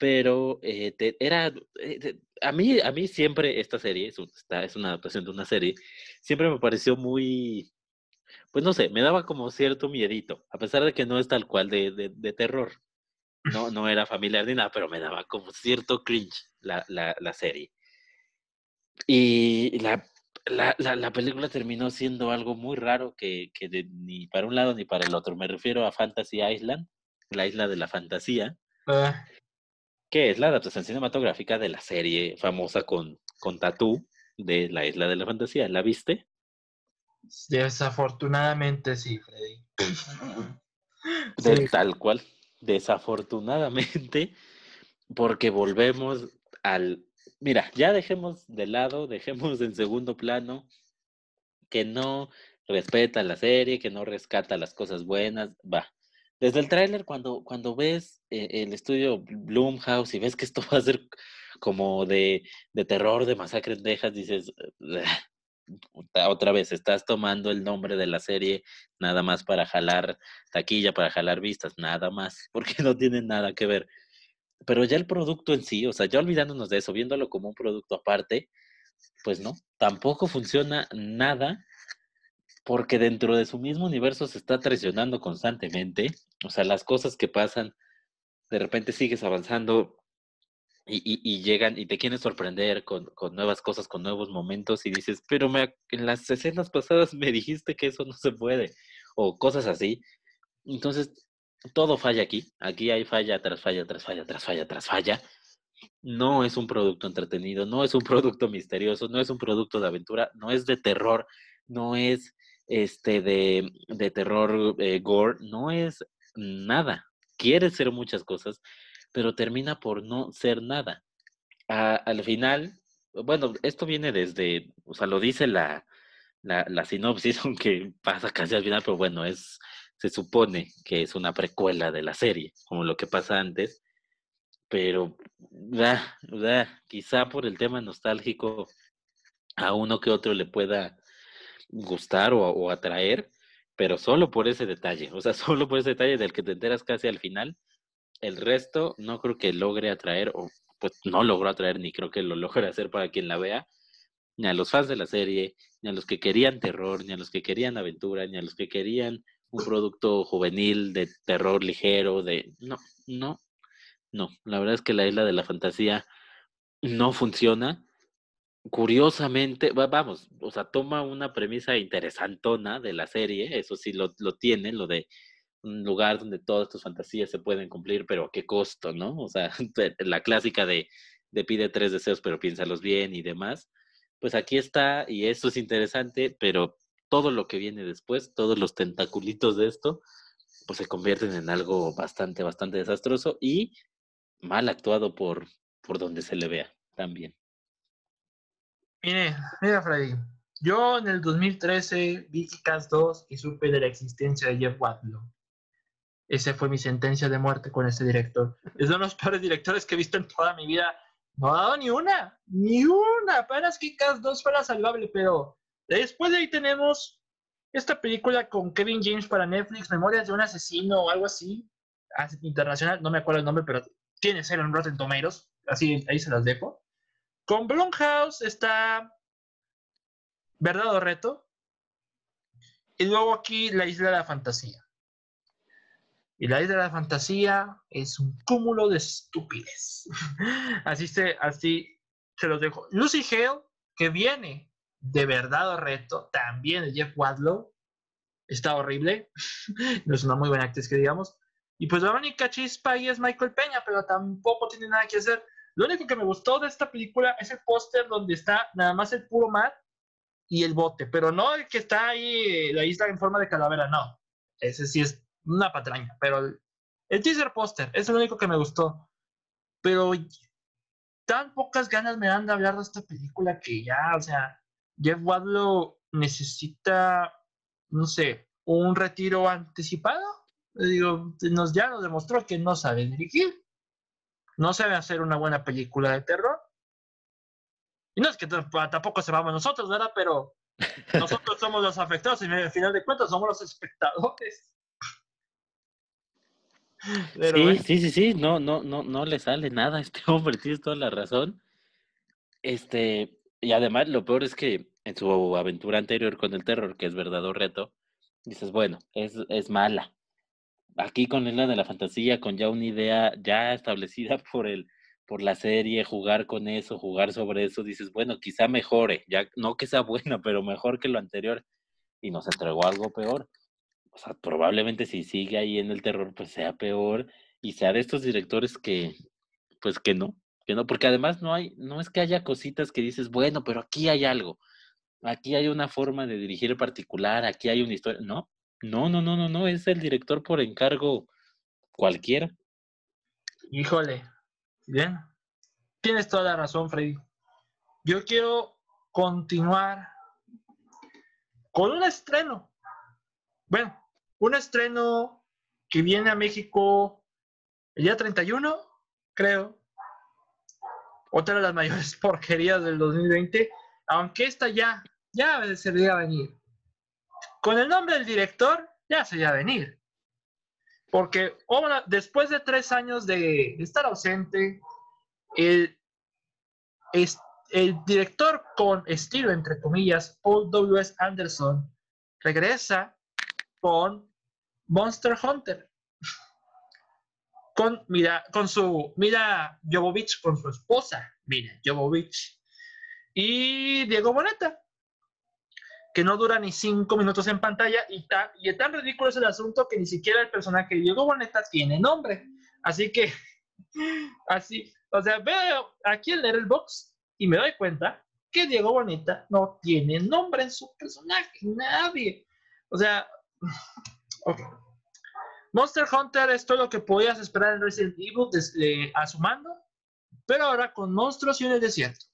pero eh, era eh, a mí a mí siempre esta serie es, es una adaptación de una serie siempre me pareció muy pues no sé me daba como cierto miedito a pesar de que no es tal cual de, de, de terror no, no era familiar ni nada, pero me daba como cierto cringe la, la, la serie. Y la, la, la, película terminó siendo algo muy raro que, que ni para un lado ni para el otro. Me refiero a Fantasy Island, la isla de la fantasía, ah. Que es la adaptación cinematográfica de la serie famosa con, con Tatú de la isla de la fantasía. ¿La viste? Desafortunadamente sí, Freddy. De, Tal cual desafortunadamente, porque volvemos al... Mira, ya dejemos de lado, dejemos en segundo plano que no respeta la serie, que no rescata las cosas buenas, va. Desde el tráiler, cuando, cuando ves eh, el estudio Bloomhouse y ves que esto va a ser como de, de terror, de masacre en Texas, dices, otra vez, estás tomando el nombre de la serie nada más para jalar taquilla, para jalar vistas, nada más, porque no tiene nada que ver. Pero ya el producto en sí, o sea, ya olvidándonos de eso, viéndolo como un producto aparte, pues no, tampoco funciona nada porque dentro de su mismo universo se está traicionando constantemente. O sea, las cosas que pasan, de repente sigues avanzando y, llegan y te quieren sorprender con, nuevas cosas, con nuevos momentos y dices, pero me, en las escenas pasadas me dijiste que eso no se puede o cosas así. Entonces, todo falla aquí. Aquí hay falla tras falla, tras falla, tras falla, tras falla. No es un producto entretenido, no es un producto misterioso, no es un producto de aventura, no es de terror, no es este de, de terror eh, gore, no es nada. Quiere ser muchas cosas, pero termina por no ser nada. al final, bueno, esto viene desde, o sea, lo dice la, la, la, sinopsis, aunque pasa casi al final, pero bueno, es, se supone que es una precuela de la serie, como lo que pasa antes, pero da, da, quizá por el tema nostálgico a uno que otro le pueda gustar o, atraer, pero solo por ese detalle, o sea, solo por ese detalle del que te enteras casi al final, el resto no creo que logre atraer, o pues no logró atraer, ni creo que lo logre hacer para quien la vea, ni a los fans de la serie, ni a los que querían terror, ni a los que querían aventura, ni a los que querían un producto juvenil de terror ligero, de... No, no, no. La verdad es que la isla de la fantasía no funciona. Curiosamente, vamos, o sea, toma una premisa interesantona de la serie, eso sí lo, lo tiene, lo de un lugar donde todas tus fantasías se pueden cumplir, pero a qué costo, ¿no? O sea, la clásica de, de pide tres deseos, pero piénsalos bien y demás. Pues aquí está, y esto es interesante, pero todo lo que viene después, todos los tentaculitos de esto, pues se convierten en algo bastante, bastante desastroso y mal actuado por, por donde se le vea también. Mire, mira, Freddy. Yo en el 2013 vi Cast 2 y supe de la existencia de Jeff Wadlow. Esa fue mi sentencia de muerte con este director. Es uno de los peores directores que he visto en toda mi vida. No ha dado ni una, ni una. Apenas Cast 2 fuera salvable, pero después de ahí tenemos esta película con Kevin James para Netflix, Memorias de un asesino o algo así, internacional, no me acuerdo el nombre, pero tiene ser en Rotten Tomatoes, así ahí se las dejo. Con Blumhouse está Verdad Reto, y luego aquí La Isla de la Fantasía. Y la isla de la fantasía es un cúmulo de estupidez. así, se, así se los dejo. Lucy Hale, que viene de verdad reto, también de Jeff Wadlow, está horrible. no es una muy buena actriz que digamos. Y pues la única chispa ahí es Michael Peña, pero tampoco tiene nada que hacer. Lo único que me gustó de esta película es el póster donde está nada más el puro mar y el bote, pero no el que está ahí, la isla en forma de calavera, no. Ese sí es una patraña, pero el, teaser póster es lo único que me gustó. Pero tan pocas ganas me dan de hablar de esta película que ya, o sea, Jeff Wadlow necesita, no sé, un retiro anticipado. Digo, nos, ya nos demostró que no sabe dirigir, no sabe hacer una buena película de terror. Y no es que tampoco se vamos nosotros, ¿verdad? Pero nosotros somos los afectados y al final de cuentas somos los espectadores sí, sí, sí, sí, no, no, no, no le sale nada a este hombre, tienes toda la razón. Este, y además lo peor es que en su aventura anterior con el terror, que es verdadero reto, dices, bueno, es, es mala. Aquí con la de la fantasía, con ya una idea ya establecida por el, por la serie, jugar con eso, jugar sobre eso, dices, bueno, quizá mejore, ya no que sea buena, pero mejor que lo anterior. Y nos entregó algo peor o sea, probablemente si sigue ahí en el terror, pues sea peor y sea de estos directores que, pues que no, que no, porque además no hay, no es que haya cositas que dices, bueno, pero aquí hay algo, aquí hay una forma de dirigir particular, aquí hay una historia, no, no, no, no, no, no, es el director por encargo cualquiera. Híjole, bien, tienes toda la razón, Freddy. Yo quiero continuar con un estreno. Bueno, un estreno que viene a México el día 31, creo. Otra de las mayores porquerías del 2020, aunque esta ya, ya se veía venir. Con el nombre del director, ya se veía venir. Porque después de tres años de estar ausente, el, el director con estilo, entre comillas, Paul W.S. Anderson, regresa con Monster Hunter. Con, mira, con su, mira Jovovich, con su esposa, mira Jovovich. Y Diego Boneta, que no dura ni cinco minutos en pantalla y, y es tan ridículo es el asunto que ni siquiera el personaje de Diego Boneta tiene nombre. Así que, así, o sea, veo aquí el box y me doy cuenta que Diego Boneta no tiene nombre en su personaje, nadie. O sea, ok. Monster Hunter es todo lo que podías esperar en Resident Evil desde, a su mando, pero ahora con monstruos y en el desierto.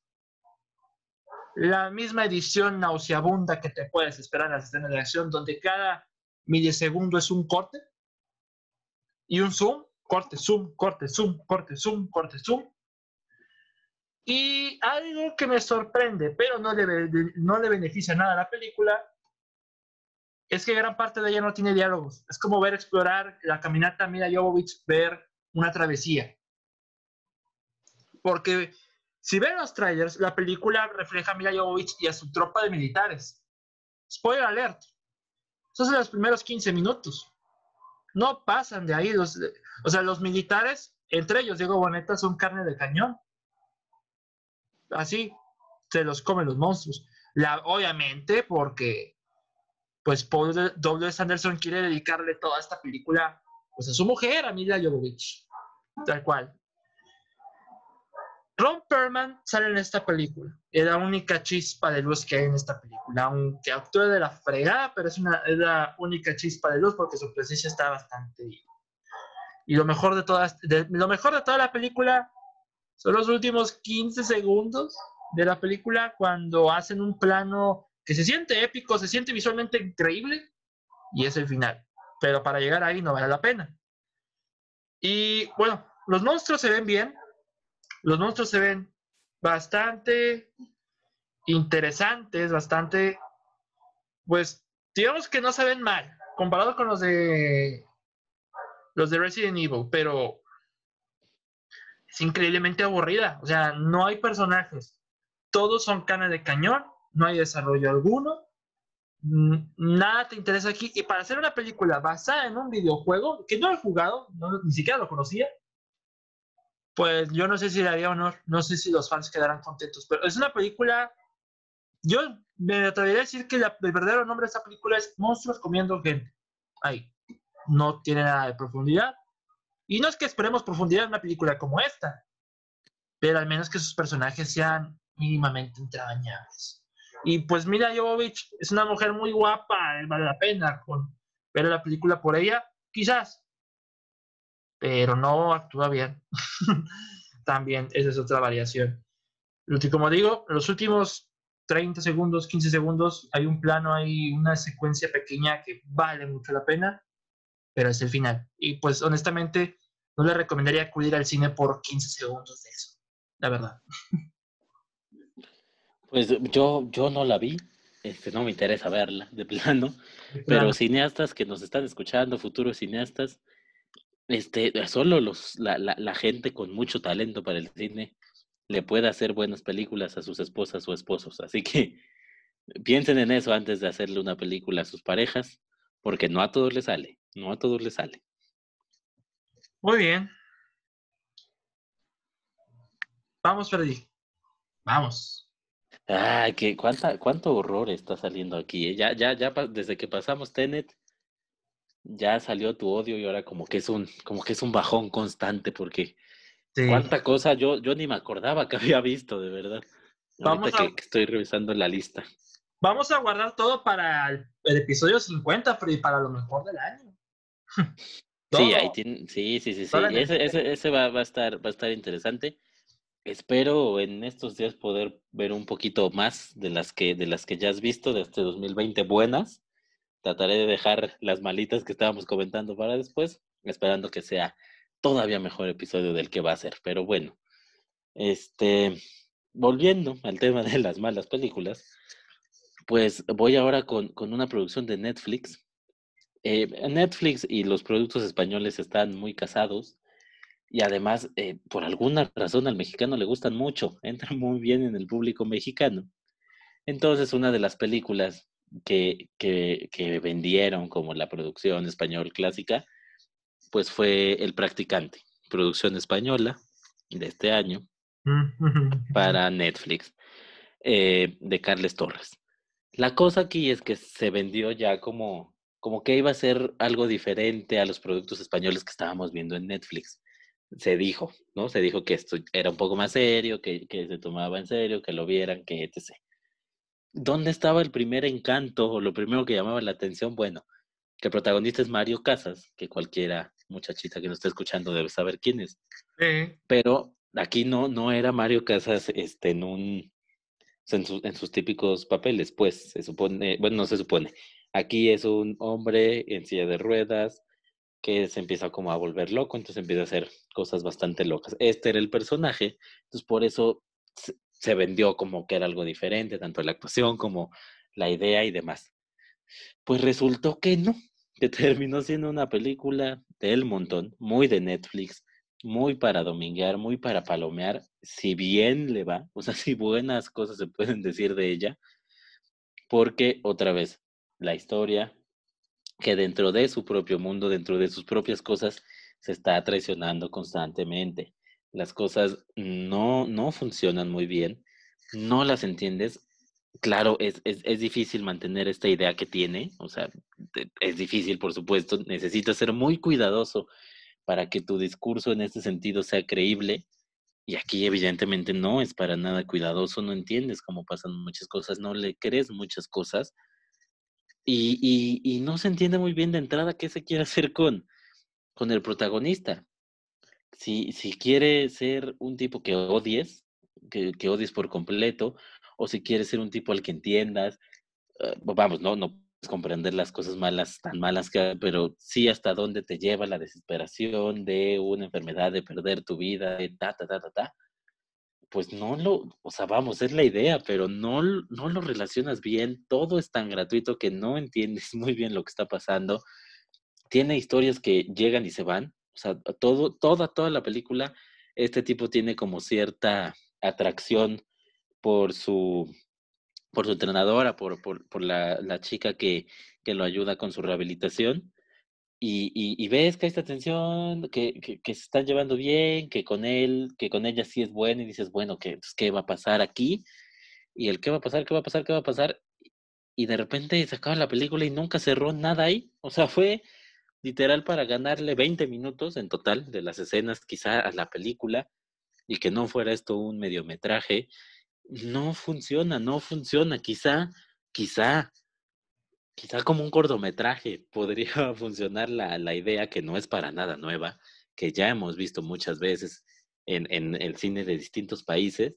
La misma edición nauseabunda que te puedes esperar en las escenas de acción, donde cada milisegundo es un corte y un zoom, corte, zoom, corte, zoom, corte, zoom, corte, zoom. Y algo que me sorprende, pero no le, no le beneficia nada a la película, es que gran parte de ella no tiene diálogos. Es como ver explorar la caminata Mira Jovovich, ver una travesía. Porque si ven los trailers, la película refleja a Mila Jovovich y a su tropa de militares. Spoiler alert. Esos son los primeros 15 minutos. No pasan de ahí. Los, o sea, los militares, entre ellos Diego Boneta, son carne de cañón. Así se los comen los monstruos. Obviamente, porque pues Paul W. Anderson quiere dedicarle toda esta película pues a su mujer, a Mila Jovovich. Tal cual. Ron Perlman sale en esta película. Es la única chispa de luz que hay en esta película. Aunque actúa de la fregada, pero es, la única chispa de luz porque su presencia está bastante. Y lo mejor de, todas, lo mejor de toda la película son los últimos 15 segundos de la película cuando hacen un plano que se siente épico, se siente visualmente increíble y es el final. Pero para llegar ahí no vale la pena. Y bueno, los monstruos se ven bien, los monstruos se ven bastante interesantes, bastante, pues digamos que no se ven mal, comparado con los de los de Resident Evil, pero es increíblemente aburrida. O sea, no hay personajes. Todos son canas de cañón no hay desarrollo alguno, nada te interesa aquí. Y para hacer una película basada en un videojuego que no he jugado, ni siquiera lo conocía, pues yo no sé si le haría honor, no sé si los fans quedarán contentos, pero es una película, yo me atrevería a decir que el verdadero nombre de esta película es Monstruos comiendo gente. Ahí, no tiene nada de profundidad. Y no es que esperemos profundidad en una película como esta, pero al menos que sus personajes sean mínimamente entrañables. Y pues mira, Jovovich es una mujer muy guapa, vale la pena con ver la película por ella, quizás, pero no actúa bien. También esa es otra variación. Como digo, los últimos 30 segundos, 15 segundos, hay un plano, hay una secuencia pequeña que vale mucho la pena, pero es el final. Y pues honestamente, no le recomendaría acudir al cine por 15 segundos de eso, la verdad. Pues yo, yo no la vi, este, no me interesa verla de plano, pero cineastas que nos están escuchando, futuros cineastas, este, solo los, la, la, la, gente con mucho talento para el cine le puede hacer buenas películas a sus esposas o esposos. Así que piensen en eso antes de hacerle una película a sus parejas, porque no a todos les sale, no a todos les sale. Muy bien. Vamos, Freddy. Vamos. Ay, que cuánta, cuánto horror está saliendo aquí. ¿eh? Ya, ya, ya, desde que pasamos Tenet, ya salió tu odio y ahora como que es un, como que es un bajón constante porque cuánta cosa yo, yo ni me acordaba que había visto, de verdad. Vamos a... que, estoy revisando la lista. Vamos a guardar todo para el, episodio 50, y para lo mejor del año. sí, ahí tiene, sí, sí, sí, sí. Ese, ese, ese va, va, a estar, va a estar interesante. Espero en estos días poder ver un poquito más de las que, de las que ya has visto de este 2020 buenas. Trataré de dejar las malitas que estábamos comentando para después. esperando que sea todavía mejor episodio del que va a ser. Pero bueno, este, volviendo al tema de las malas películas, pues voy ahora con, una producción de Netflix. Eh, Netflix y los productos españoles están muy casados y además, eh, por alguna razón al mexicano le gustan mucho, entran muy bien en el público mexicano. Entonces, una de las películas que, que, que vendieron como la producción español clásica, pues fue El Practicante, producción española de este año para Netflix, eh, de Carles Torres. La cosa aquí es que se vendió ya como, como que iba a ser algo diferente a los productos españoles que estábamos viendo en Netflix. Se dijo, ¿no? Se dijo que esto era un poco más serio, que, que se tomaba en serio, que lo vieran, que etc. ¿Dónde estaba el primer encanto o lo primero que llamaba la atención? Bueno, que el protagonista es Mario Casas, que cualquiera muchachita que nos está escuchando debe saber quién es. Pero aquí no, no era Mario Casas este, en un en, en, sus típicos papeles, pues se supone, bueno, no se supone. Aquí es un hombre en silla de ruedas que se empieza como a volver loco, entonces empieza a hacer cosas bastante locas. Este era el personaje, entonces por eso se vendió como que era algo diferente, tanto la actuación como la idea y demás. Pues resultó que no, que terminó siendo una película del montón, muy de Netflix, muy para dominguear, muy para palomear, si bien le va, o sea, si buenas cosas se pueden decir de ella, porque otra vez, la historia que dentro de su propio mundo, dentro de sus propias cosas, se está traicionando constantemente. Las cosas no, no funcionan muy bien, no las entiendes, claro, es, es, difícil mantener esta idea que tiene, o sea, es difícil, por supuesto, necesitas ser muy cuidadoso para que tu discurso en este sentido sea creíble. Y aquí evidentemente no es para nada cuidadoso, no entiendes cómo pasan muchas cosas, no le crees muchas cosas. Y, y, y no se entiende muy bien de entrada qué se quiere hacer con, con el protagonista. Si, quiere ser un tipo que odies, que, que odies por completo, o si quieres ser un tipo al que entiendas, eh, vamos, no, no puedes comprender las cosas malas, tan malas que, pero sí hasta dónde te lleva la desesperación de una enfermedad, de perder tu vida, de ta, ta, ta, ta, ta. Pues no lo, o sea, vamos, es la idea, pero no, no lo relacionas bien, todo es tan gratuito que no entiendes muy bien lo que está pasando. Tiene historias que llegan y se van, o sea, todo, toda, toda la película, este tipo tiene como cierta atracción por su, por su entrenadora, por, por, por la, la, chica que, que, lo ayuda con su rehabilitación. Y, y, ves que hay esta tensión, que, que, se están llevando bien, que con él, que con ella sí es bueno, y dices, bueno, ¿qué, ¿qué va a pasar aquí? Y el qué va a pasar, qué va a pasar, qué va a pasar. Y de repente se acaba la película y nunca cerró nada ahí. O sea, fue literal para ganarle 20 minutos en total de las escenas quizá a la película y que no fuera esto un mediometraje no funciona, no funciona. Quizá, quizá, quizá como un cortometraje podría funcionar la, la idea que no es para nada nueva, que ya hemos visto muchas veces en, en el cine de distintos países,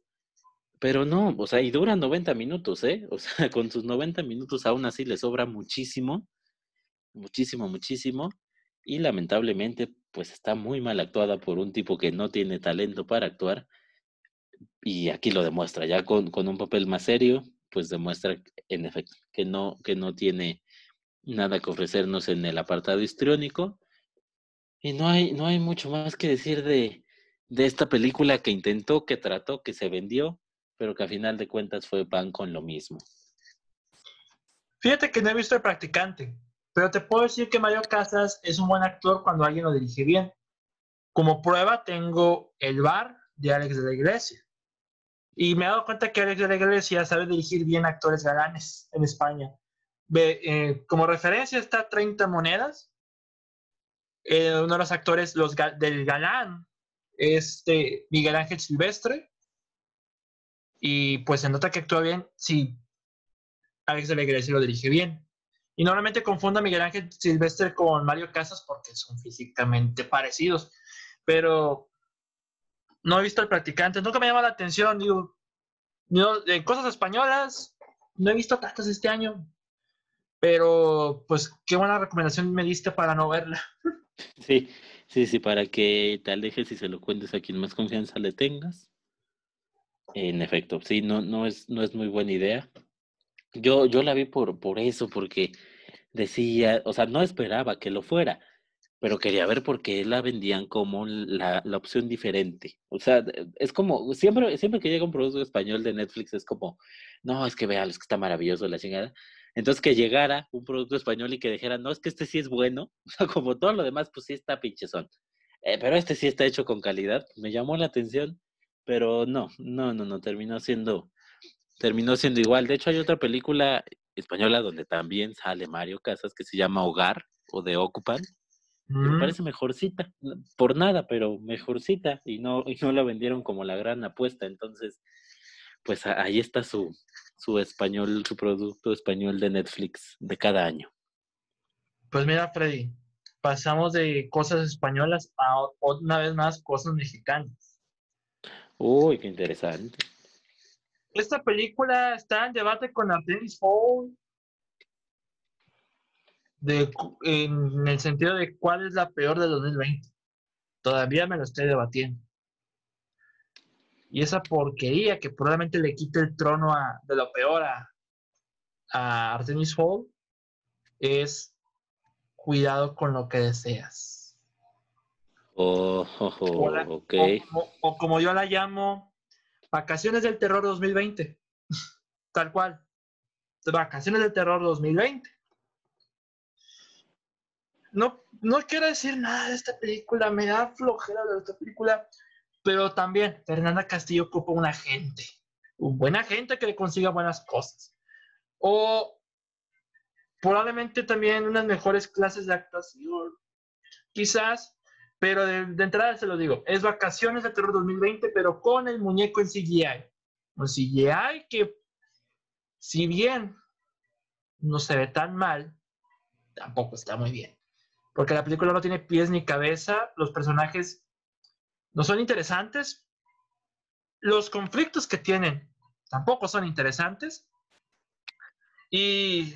pero no, o sea, y dura 90 minutos, ¿eh? O sea, con sus 90 minutos aún así le sobra muchísimo, muchísimo, muchísimo, y lamentablemente, pues está muy mal actuada por un tipo que no tiene talento para actuar y aquí lo demuestra, ya con, con, un papel más serio, pues demuestra en efecto que no, que no tiene nada que ofrecernos en el apartado histriónico. Y no hay, no hay mucho más que decir de, de esta película que intentó, que trató, que se vendió, pero que a final de cuentas fue pan con lo mismo. Fíjate que no he visto el practicante, pero te puedo decir que Mario Casas es un buen actor cuando alguien lo dirige bien. Como prueba tengo El Bar de Alex de la Iglesia. Y me he dado cuenta que Alex de la Iglesia sabe dirigir bien actores galanes en España. Eh, como referencia está 30 monedas. Eh, uno de los actores los del galán, este Miguel Ángel Silvestre. Y pues se nota que actúa bien. Sí, Alex de la Iglesia lo dirige bien. Y normalmente confundo a Miguel Ángel Silvestre con Mario Casas porque son físicamente parecidos. Pero no he visto el practicante, nunca me llama la atención, digo, en cosas españolas no he visto tantas este año, pero pues qué buena recomendación me diste para no verla. Sí, sí, sí, para que te alejes y se lo cuentes a quien más confianza le tengas. En efecto, sí, no, no es, no es muy buena idea. Yo, yo la vi por, por eso, porque decía, o sea, no esperaba que lo fuera, pero quería ver por qué la vendían como la, la, opción diferente. O sea, es como, siempre, siempre que llega un producto español de Netflix es como, no, es que vean, es que está maravilloso la chingada. Entonces que llegara un producto español y que dijera, no, es que este sí es bueno, como todo lo demás, pues sí está pinchezón. Eh, pero este sí está hecho con calidad, me llamó la atención, pero no, no, no, no, terminó siendo, terminó siendo igual. De hecho, hay otra película española donde también sale Mario Casas que se llama Hogar o de Ocupan. Me mm. parece mejorcita, por nada, pero mejorcita, y no, y no la vendieron como la gran apuesta. Entonces, pues ahí está su, su español, su producto español de Netflix de cada año. Pues mira, Freddy, pasamos de cosas españolas a una vez más cosas mexicanas. Uy, qué interesante. Esta película está en debate con Artemis Fowl de, en el sentido de cuál es la peor de 2020. Todavía me lo estoy debatiendo. Y esa porquería que probablemente le quite el trono a, de lo peor a, Artemis Hall es cuidado con lo que deseas. Oh, o, o, como yo la llamo, vacaciones del terror 2020. Tal cual. Vacaciones del terror 2020 no, no quiero decir nada de esta película, me da flojera de esta película, pero también Fernanda Castillo ocupa un agente, un buen agente que le consiga buenas cosas. O probablemente también unas mejores clases de actuación, quizás, pero de, entrada se lo digo, es Vacaciones de Terror 2020, pero con el muñeco en CGI. Un CGI que, si bien no se ve tan mal, tampoco está muy bien porque la película no tiene pies ni cabeza, los personajes no son interesantes, los conflictos que tienen tampoco son interesantes y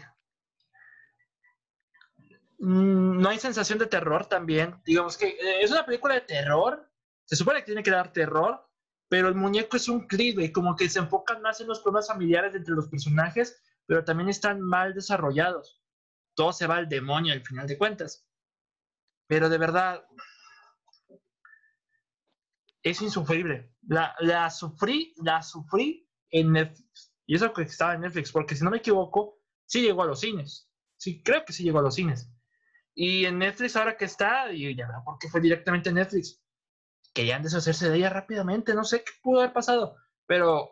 no hay sensación de terror también. Digamos que eh, es una película de terror, se supone que tiene que dar terror, pero el muñeco es un y como que se enfocan más en los problemas familiares entre los personajes, pero también están mal desarrollados. Todo se va al demonio al final de cuentas. Pero de verdad, es insufrible. La, la sufrí, la sufrí en Netflix. Y eso que estaba en Netflix, porque si no me equivoco, sí llegó a los cines. Sí, creo que sí llegó a los cines. Y en Netflix ahora que está, y ya por qué fue directamente en Netflix. Querían deshacerse de ella rápidamente, no sé qué pudo haber pasado, pero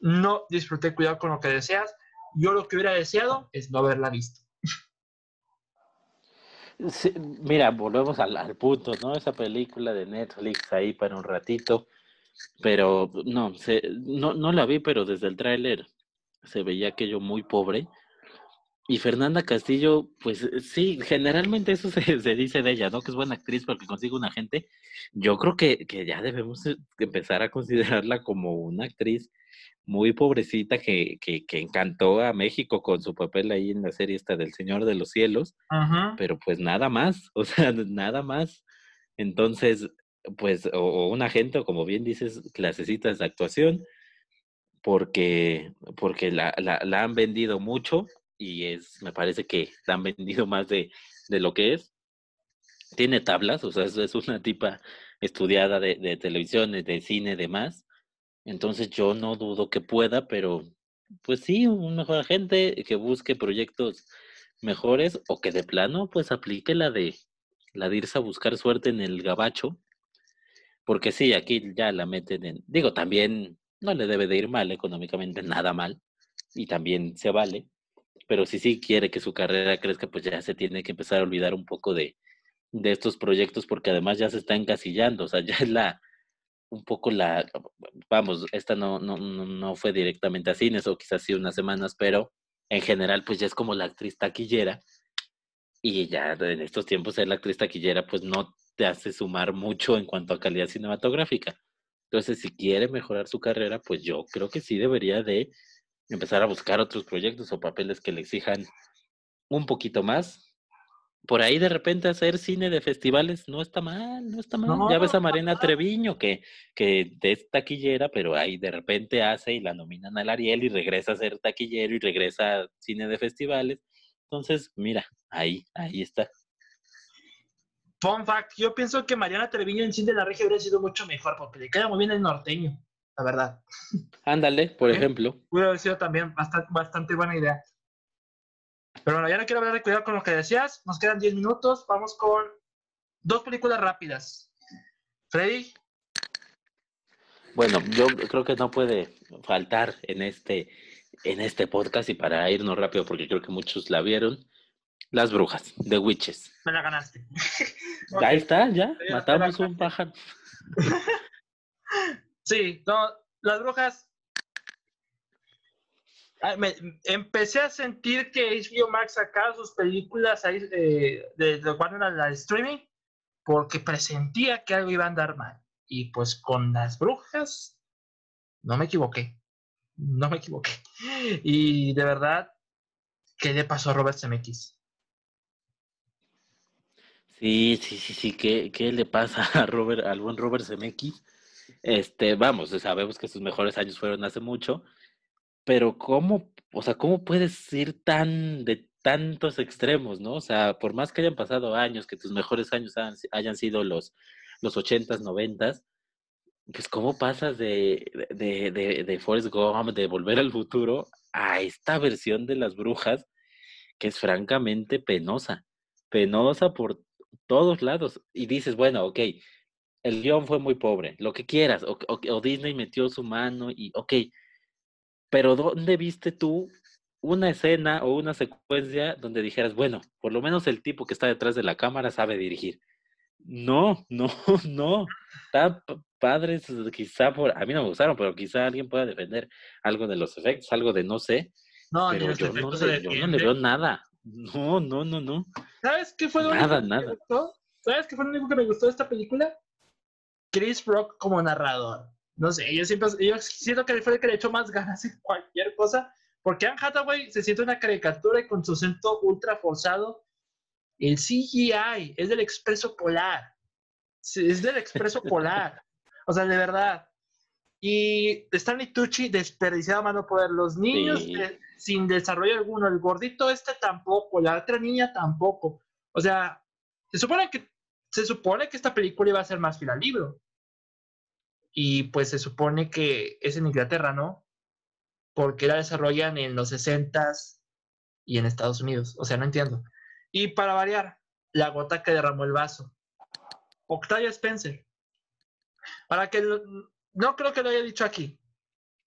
no disfruté cuidado con lo que deseas. Yo lo que hubiera deseado es no haberla visto mira, volvemos al, punto, ¿no? Esa película de Netflix ahí para un ratito, pero no, se, no, no la vi, pero desde el tráiler se veía aquello muy pobre. Y Fernanda Castillo, pues sí, generalmente eso se, se, dice de ella, ¿no? Que es buena actriz porque consigue una gente. Yo creo que, que ya debemos empezar a considerarla como una actriz muy pobrecita que, que, encantó a México con su papel ahí en la serie esta del Señor de los Cielos, pero pues nada más, o sea, nada más. Entonces, pues, o, una gente, o como bien dices, clasecitas de actuación, porque, porque la, la, la, han vendido mucho y es, me parece que han vendido más de, de lo que es. Tiene tablas, o sea, es, es una tipa estudiada de, de televisión, de cine, demás entonces yo no dudo que pueda, pero pues sí, un mejor agente que busque proyectos mejores o que de plano pues aplique la de la de irse a buscar suerte en el gabacho. Porque sí, aquí ya la meten en, digo, también no le debe de ir mal económicamente, nada mal, y también se vale, pero si sí quiere que su carrera crezca, pues ya se tiene que empezar a olvidar un poco de, de estos proyectos, porque además ya se está encasillando, o sea, ya es la, un poco la, vamos, esta no, no, no fue directamente a cines o quizás sí unas semanas, pero en general pues ya es como la actriz taquillera y ya en estos tiempos ser la actriz taquillera pues no te hace sumar mucho en cuanto a calidad cinematográfica. Entonces si quiere mejorar su carrera pues yo creo que sí debería de empezar a buscar otros proyectos o papeles que le exijan un poquito más por ahí de repente hacer cine de festivales no está mal, no está mal. ya ves a Marina Treviño que, que es taquillera, pero ahí de repente hace y la nominan al Ariel y regresa a ser taquillero y regresa a cine de festivales. Entonces, mira, ahí, ahí está. Fun fact, yo pienso que Mariana Treviño en cine de la región hubiera sido mucho mejor porque le queda muy bien el norteño, la verdad. Ándale, por ejemplo. Hubiera sido también bastante, bastante buena idea. Pero bueno, ya no quiero hablar de cuidado con lo que decías. Nos quedan 10 minutos. Vamos con dos películas rápidas. Freddy. Bueno, yo creo que no puede faltar en este, en este podcast y para irnos rápido porque creo que muchos la vieron. Las brujas, The Witches. Me la ganaste. Ahí está, ya. Matamos un pájaro. sí, no, las brujas Ah, empecé a sentir que HBO Max sacaba sus películas ahí de, de, de Warner la streaming porque presentía que algo iba a andar mal. Y pues con las brujas, no me equivoqué. No me equivoqué. Y de verdad, ¿qué le pasó a Robert Zemeckis? Sí, sí, sí, sí. ¿Qué, qué le pasa a Robert, al buen Robert Zemeckis? Este, vamos, sabemos que sus mejores años fueron hace mucho, pero ¿cómo, o sea, cómo puedes ir tan de tantos extremos, ¿no? O sea, por más que hayan pasado años, que tus mejores años hayan, sido los, los 80s, 90s, pues cómo pasas de, de, de, de Forrest Gump, de Volver al Futuro, a esta versión de las brujas, que es francamente penosa, penosa por todos lados. Y dices, bueno, ok, el guion fue muy pobre, lo que quieras, o, o Disney metió su mano y, ok, pero ¿dónde viste tú una escena o una secuencia donde dijeras, bueno, por lo menos el tipo que está detrás de la cámara sabe dirigir? No, no, no. Están padres, quizá por, a mí no me gustaron, pero quizá alguien pueda defender algo de los efectos, algo de no sé. No, pero yo no, le, yo no le veo nada. No, no, no, no. ¿Sabes qué fue lo nada, único que me gustó? ¿Sabes qué fue lo único que me gustó de esta película? Chris Rock como narrador no sé, yo siempre, yo siento que fue el que le echó más ganas en cualquier cosa, porque Anne Hathaway se siente una caricatura y con su acento ultra forzado. El CGI es del Expreso Polar. Es del Expreso Polar. O sea, de verdad. Y Stanley Tucci desperdiciado a mano poder. Los niños sin desarrollo alguno. El gordito este tampoco. La otra niña tampoco. O sea, se supone que, se supone que esta película iba a ser más fiel al libro y pues se supone que es en Inglaterra, ¿no? Porque la desarrollan en los 60s y en Estados Unidos. O sea, no entiendo. Y para variar, la gota que derramó el vaso. Octavia Spencer. Para que no creo que lo haya dicho aquí,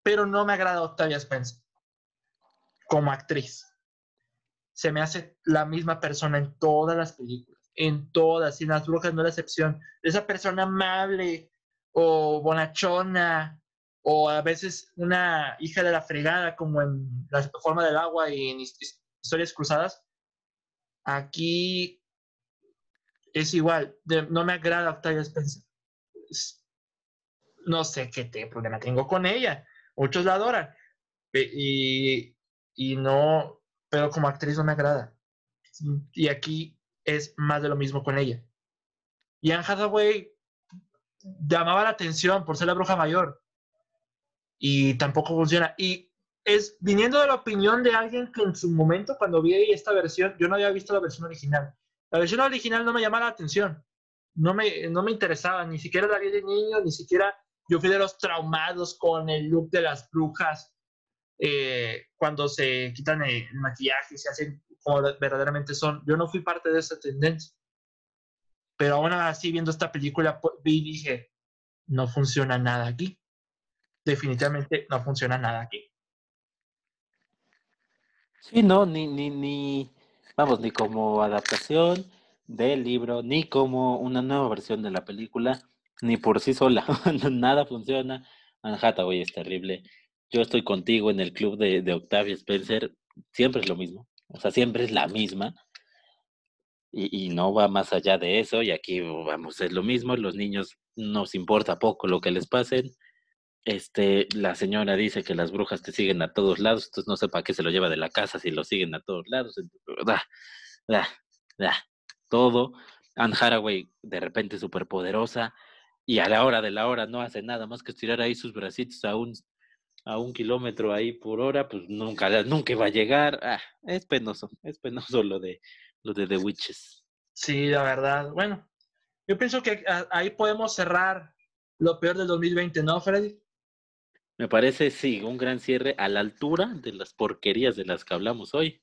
pero no me agrada Octavia Spencer como actriz. Se me hace la misma persona en todas las películas, en todas, y en las brujas no es la excepción. Esa persona amable, o bonachona, o a veces una hija de la fregada, como en La forma del agua y en Historias Cruzadas. Aquí es igual, no me agrada Octavia Spencer. No sé qué problema tengo con ella. Muchos la adoran. Y, y no, pero como actriz no me agrada. Y aquí es más de lo mismo con ella. Y Anne Hathaway llamaba la atención por ser la bruja mayor. Y tampoco funciona. Y es viniendo de la opinión de alguien que en su momento, cuando vi esta versión, yo no había visto la versión original. La versión original no me llamaba la atención. No me, no me interesaba, ni siquiera la vi de niño, ni siquiera yo fui de los traumados con el look de las brujas. Eh, cuando se quitan el, maquillaje y se hacen como verdaderamente son. Yo no fui parte de esa tendencia. Pero aún así, viendo esta película, vi y dije, no funciona nada aquí. Definitivamente no funciona nada aquí. Sí, no, ni, ni, ni, vamos, ni como adaptación del libro, ni como una nueva versión de la película, ni por sí sola. nada funciona. Anne hoy es terrible. Yo estoy contigo en el club de, de Octavia Spencer. Siempre es lo mismo. O sea, siempre es la misma y, no va más allá de eso, y aquí vamos, es lo mismo, los niños nos importa poco lo que les pasen. Este, la señora dice que las brujas te siguen a todos lados, entonces no sé para qué se lo lleva de la casa si lo siguen a todos lados. todo. Anne Haraway de repente súper poderosa y a la hora de la hora no hace nada más que estirar ahí sus bracitos a un, a un kilómetro ahí por hora, pues nunca, nunca va a llegar. Ah, es penoso, es penoso lo de, lo de The Witches. Sí, la verdad. Bueno, yo pienso que ahí podemos cerrar lo peor del 2020, ¿no, Freddy? Me parece, sí, un gran cierre a la altura de las porquerías de las que hablamos hoy.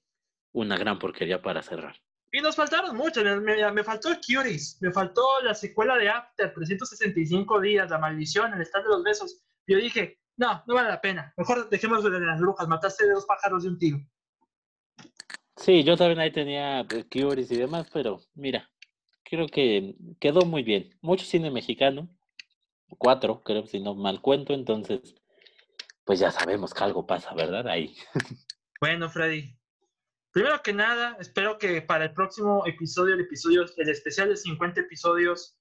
Una gran porquería para cerrar. Y nos faltaron muchas. Me, me, faltó Curies, me faltó la secuela de After, 365 días, La Maldición, El Estado de los Besos. Yo dije, no, no vale la pena. Mejor dejemos de las brujas, mataste de dos pájaros de un tiro. Sí, yo también ahí tenía Curies y demás, pero mira, creo que quedó muy bien. Mucho cine mexicano, cuatro, creo, si no mal cuento, entonces pues ya sabemos que algo pasa, ¿verdad? Ahí. Bueno, Freddy. Primero que nada, espero que para el próximo episodio, el episodio, el especial de 50 episodios,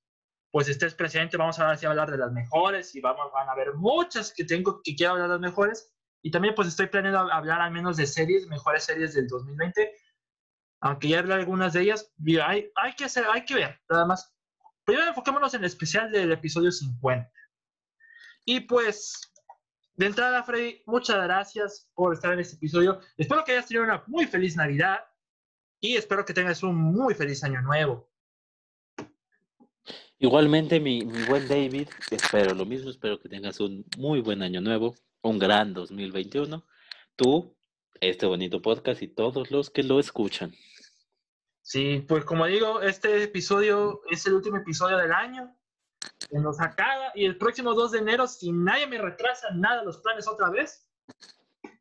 pues estés presente. Vamos a ver hablar de las mejores y vamos, van a haber muchas que tengo que quiero hablar de las mejores. Y también pues estoy planeando hablar al menos de series, mejores series del 2020. Aunque ya hablé algunas de ellas, hay, hay que hacer, hay que ver, nada más. Primero enfoquémonos en el especial del episodio 50. Y pues de entrada, Freddy, muchas gracias por estar en este episodio. Espero que hayas tenido una muy feliz Navidad y espero que tengas un muy feliz año nuevo. Igualmente, mi, buen David, espero lo mismo, espero que tengas un muy buen año nuevo, un gran 2021. Tú, este bonito podcast y todos los que lo escuchan. Sí, pues como digo, este episodio es el último episodio del año se nos acaba y el próximo 2 de enero, si nadie me retrasa nada los planes otra vez,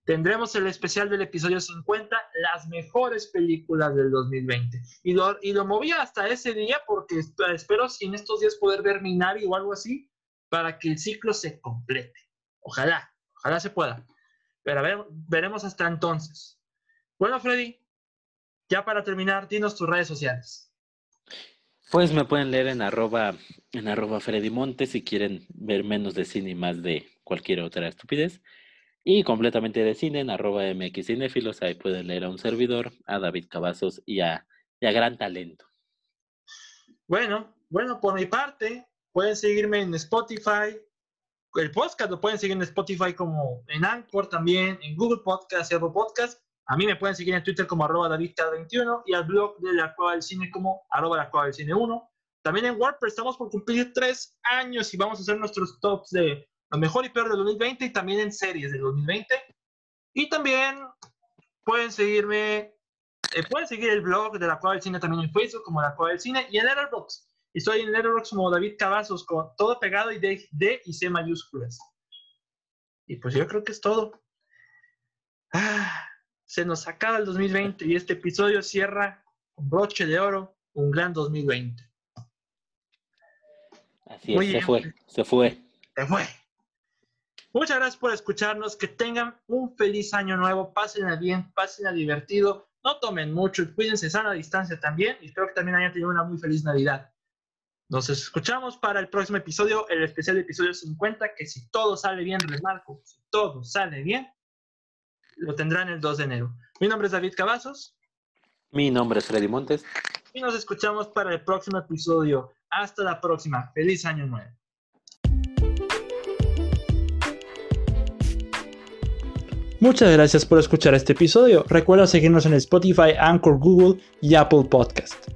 tendremos el especial del episodio 50, las mejores películas del 2020. Y lo, y lo moví hasta ese día porque espero si en estos días poder ver Minari o algo así para que el ciclo se complete. Ojalá, ojalá se pueda. Pero a ver, veremos hasta entonces. Bueno, Freddy, ya para terminar, dinos tus redes sociales. Pues me pueden leer en arroba, en arroba Freddy Montes si quieren ver menos de cine y más de cualquier otra estupidez. Y completamente de cine en arroba MX Cinefilos. Ahí pueden leer a un servidor, a David Cavazos y a, y a Gran Talento. Bueno, bueno, por mi parte, pueden seguirme en Spotify. El podcast lo pueden seguir en Spotify como en Anchor también, en Google Podcast Apple Podcast. A mí me pueden seguir en Twitter como arroba davidcad21 y al blog de la Cueva del Cine como arroba la Cueva del Cine 1. También en WordPress estamos por cumplir tres años y vamos a hacer nuestros tops de lo mejor y peor del 2020 y también en series del 2020. Y también pueden seguirme, eh, pueden seguir el blog de la Cueva del Cine también en Facebook como la Cueva del Cine y en Letterboxd. Estoy en Letterboxd como David Cavazos con todo pegado y D, D y C mayúsculas. Y pues yo creo que es todo. Ah se nos acaba el 2020 y este episodio cierra con broche de oro un gran 2020. Así es, se fue, se fue. Se fue. Muchas gracias por escucharnos, que tengan un feliz año nuevo, pasen bien, pasen a divertido, no tomen mucho y cuídense sana distancia también y espero que también hayan tenido una muy feliz Navidad. Nos escuchamos para el próximo episodio, el especial episodio 50, que si todo sale bien, remarco, si todo sale bien, lo tendrán el 2 de enero. Mi nombre es David Cavazos. Mi nombre es Freddy Montes. Y nos escuchamos para el próximo episodio. Hasta la próxima. Feliz año nuevo. Muchas gracias por escuchar este episodio. Recuerda seguirnos en Spotify, Anchor, Google y Apple Podcast.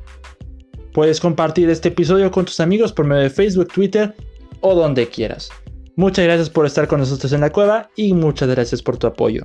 Puedes compartir este episodio con tus amigos por medio de Facebook, Twitter o donde quieras. Muchas gracias por estar con nosotros en la cueva y muchas gracias por tu apoyo.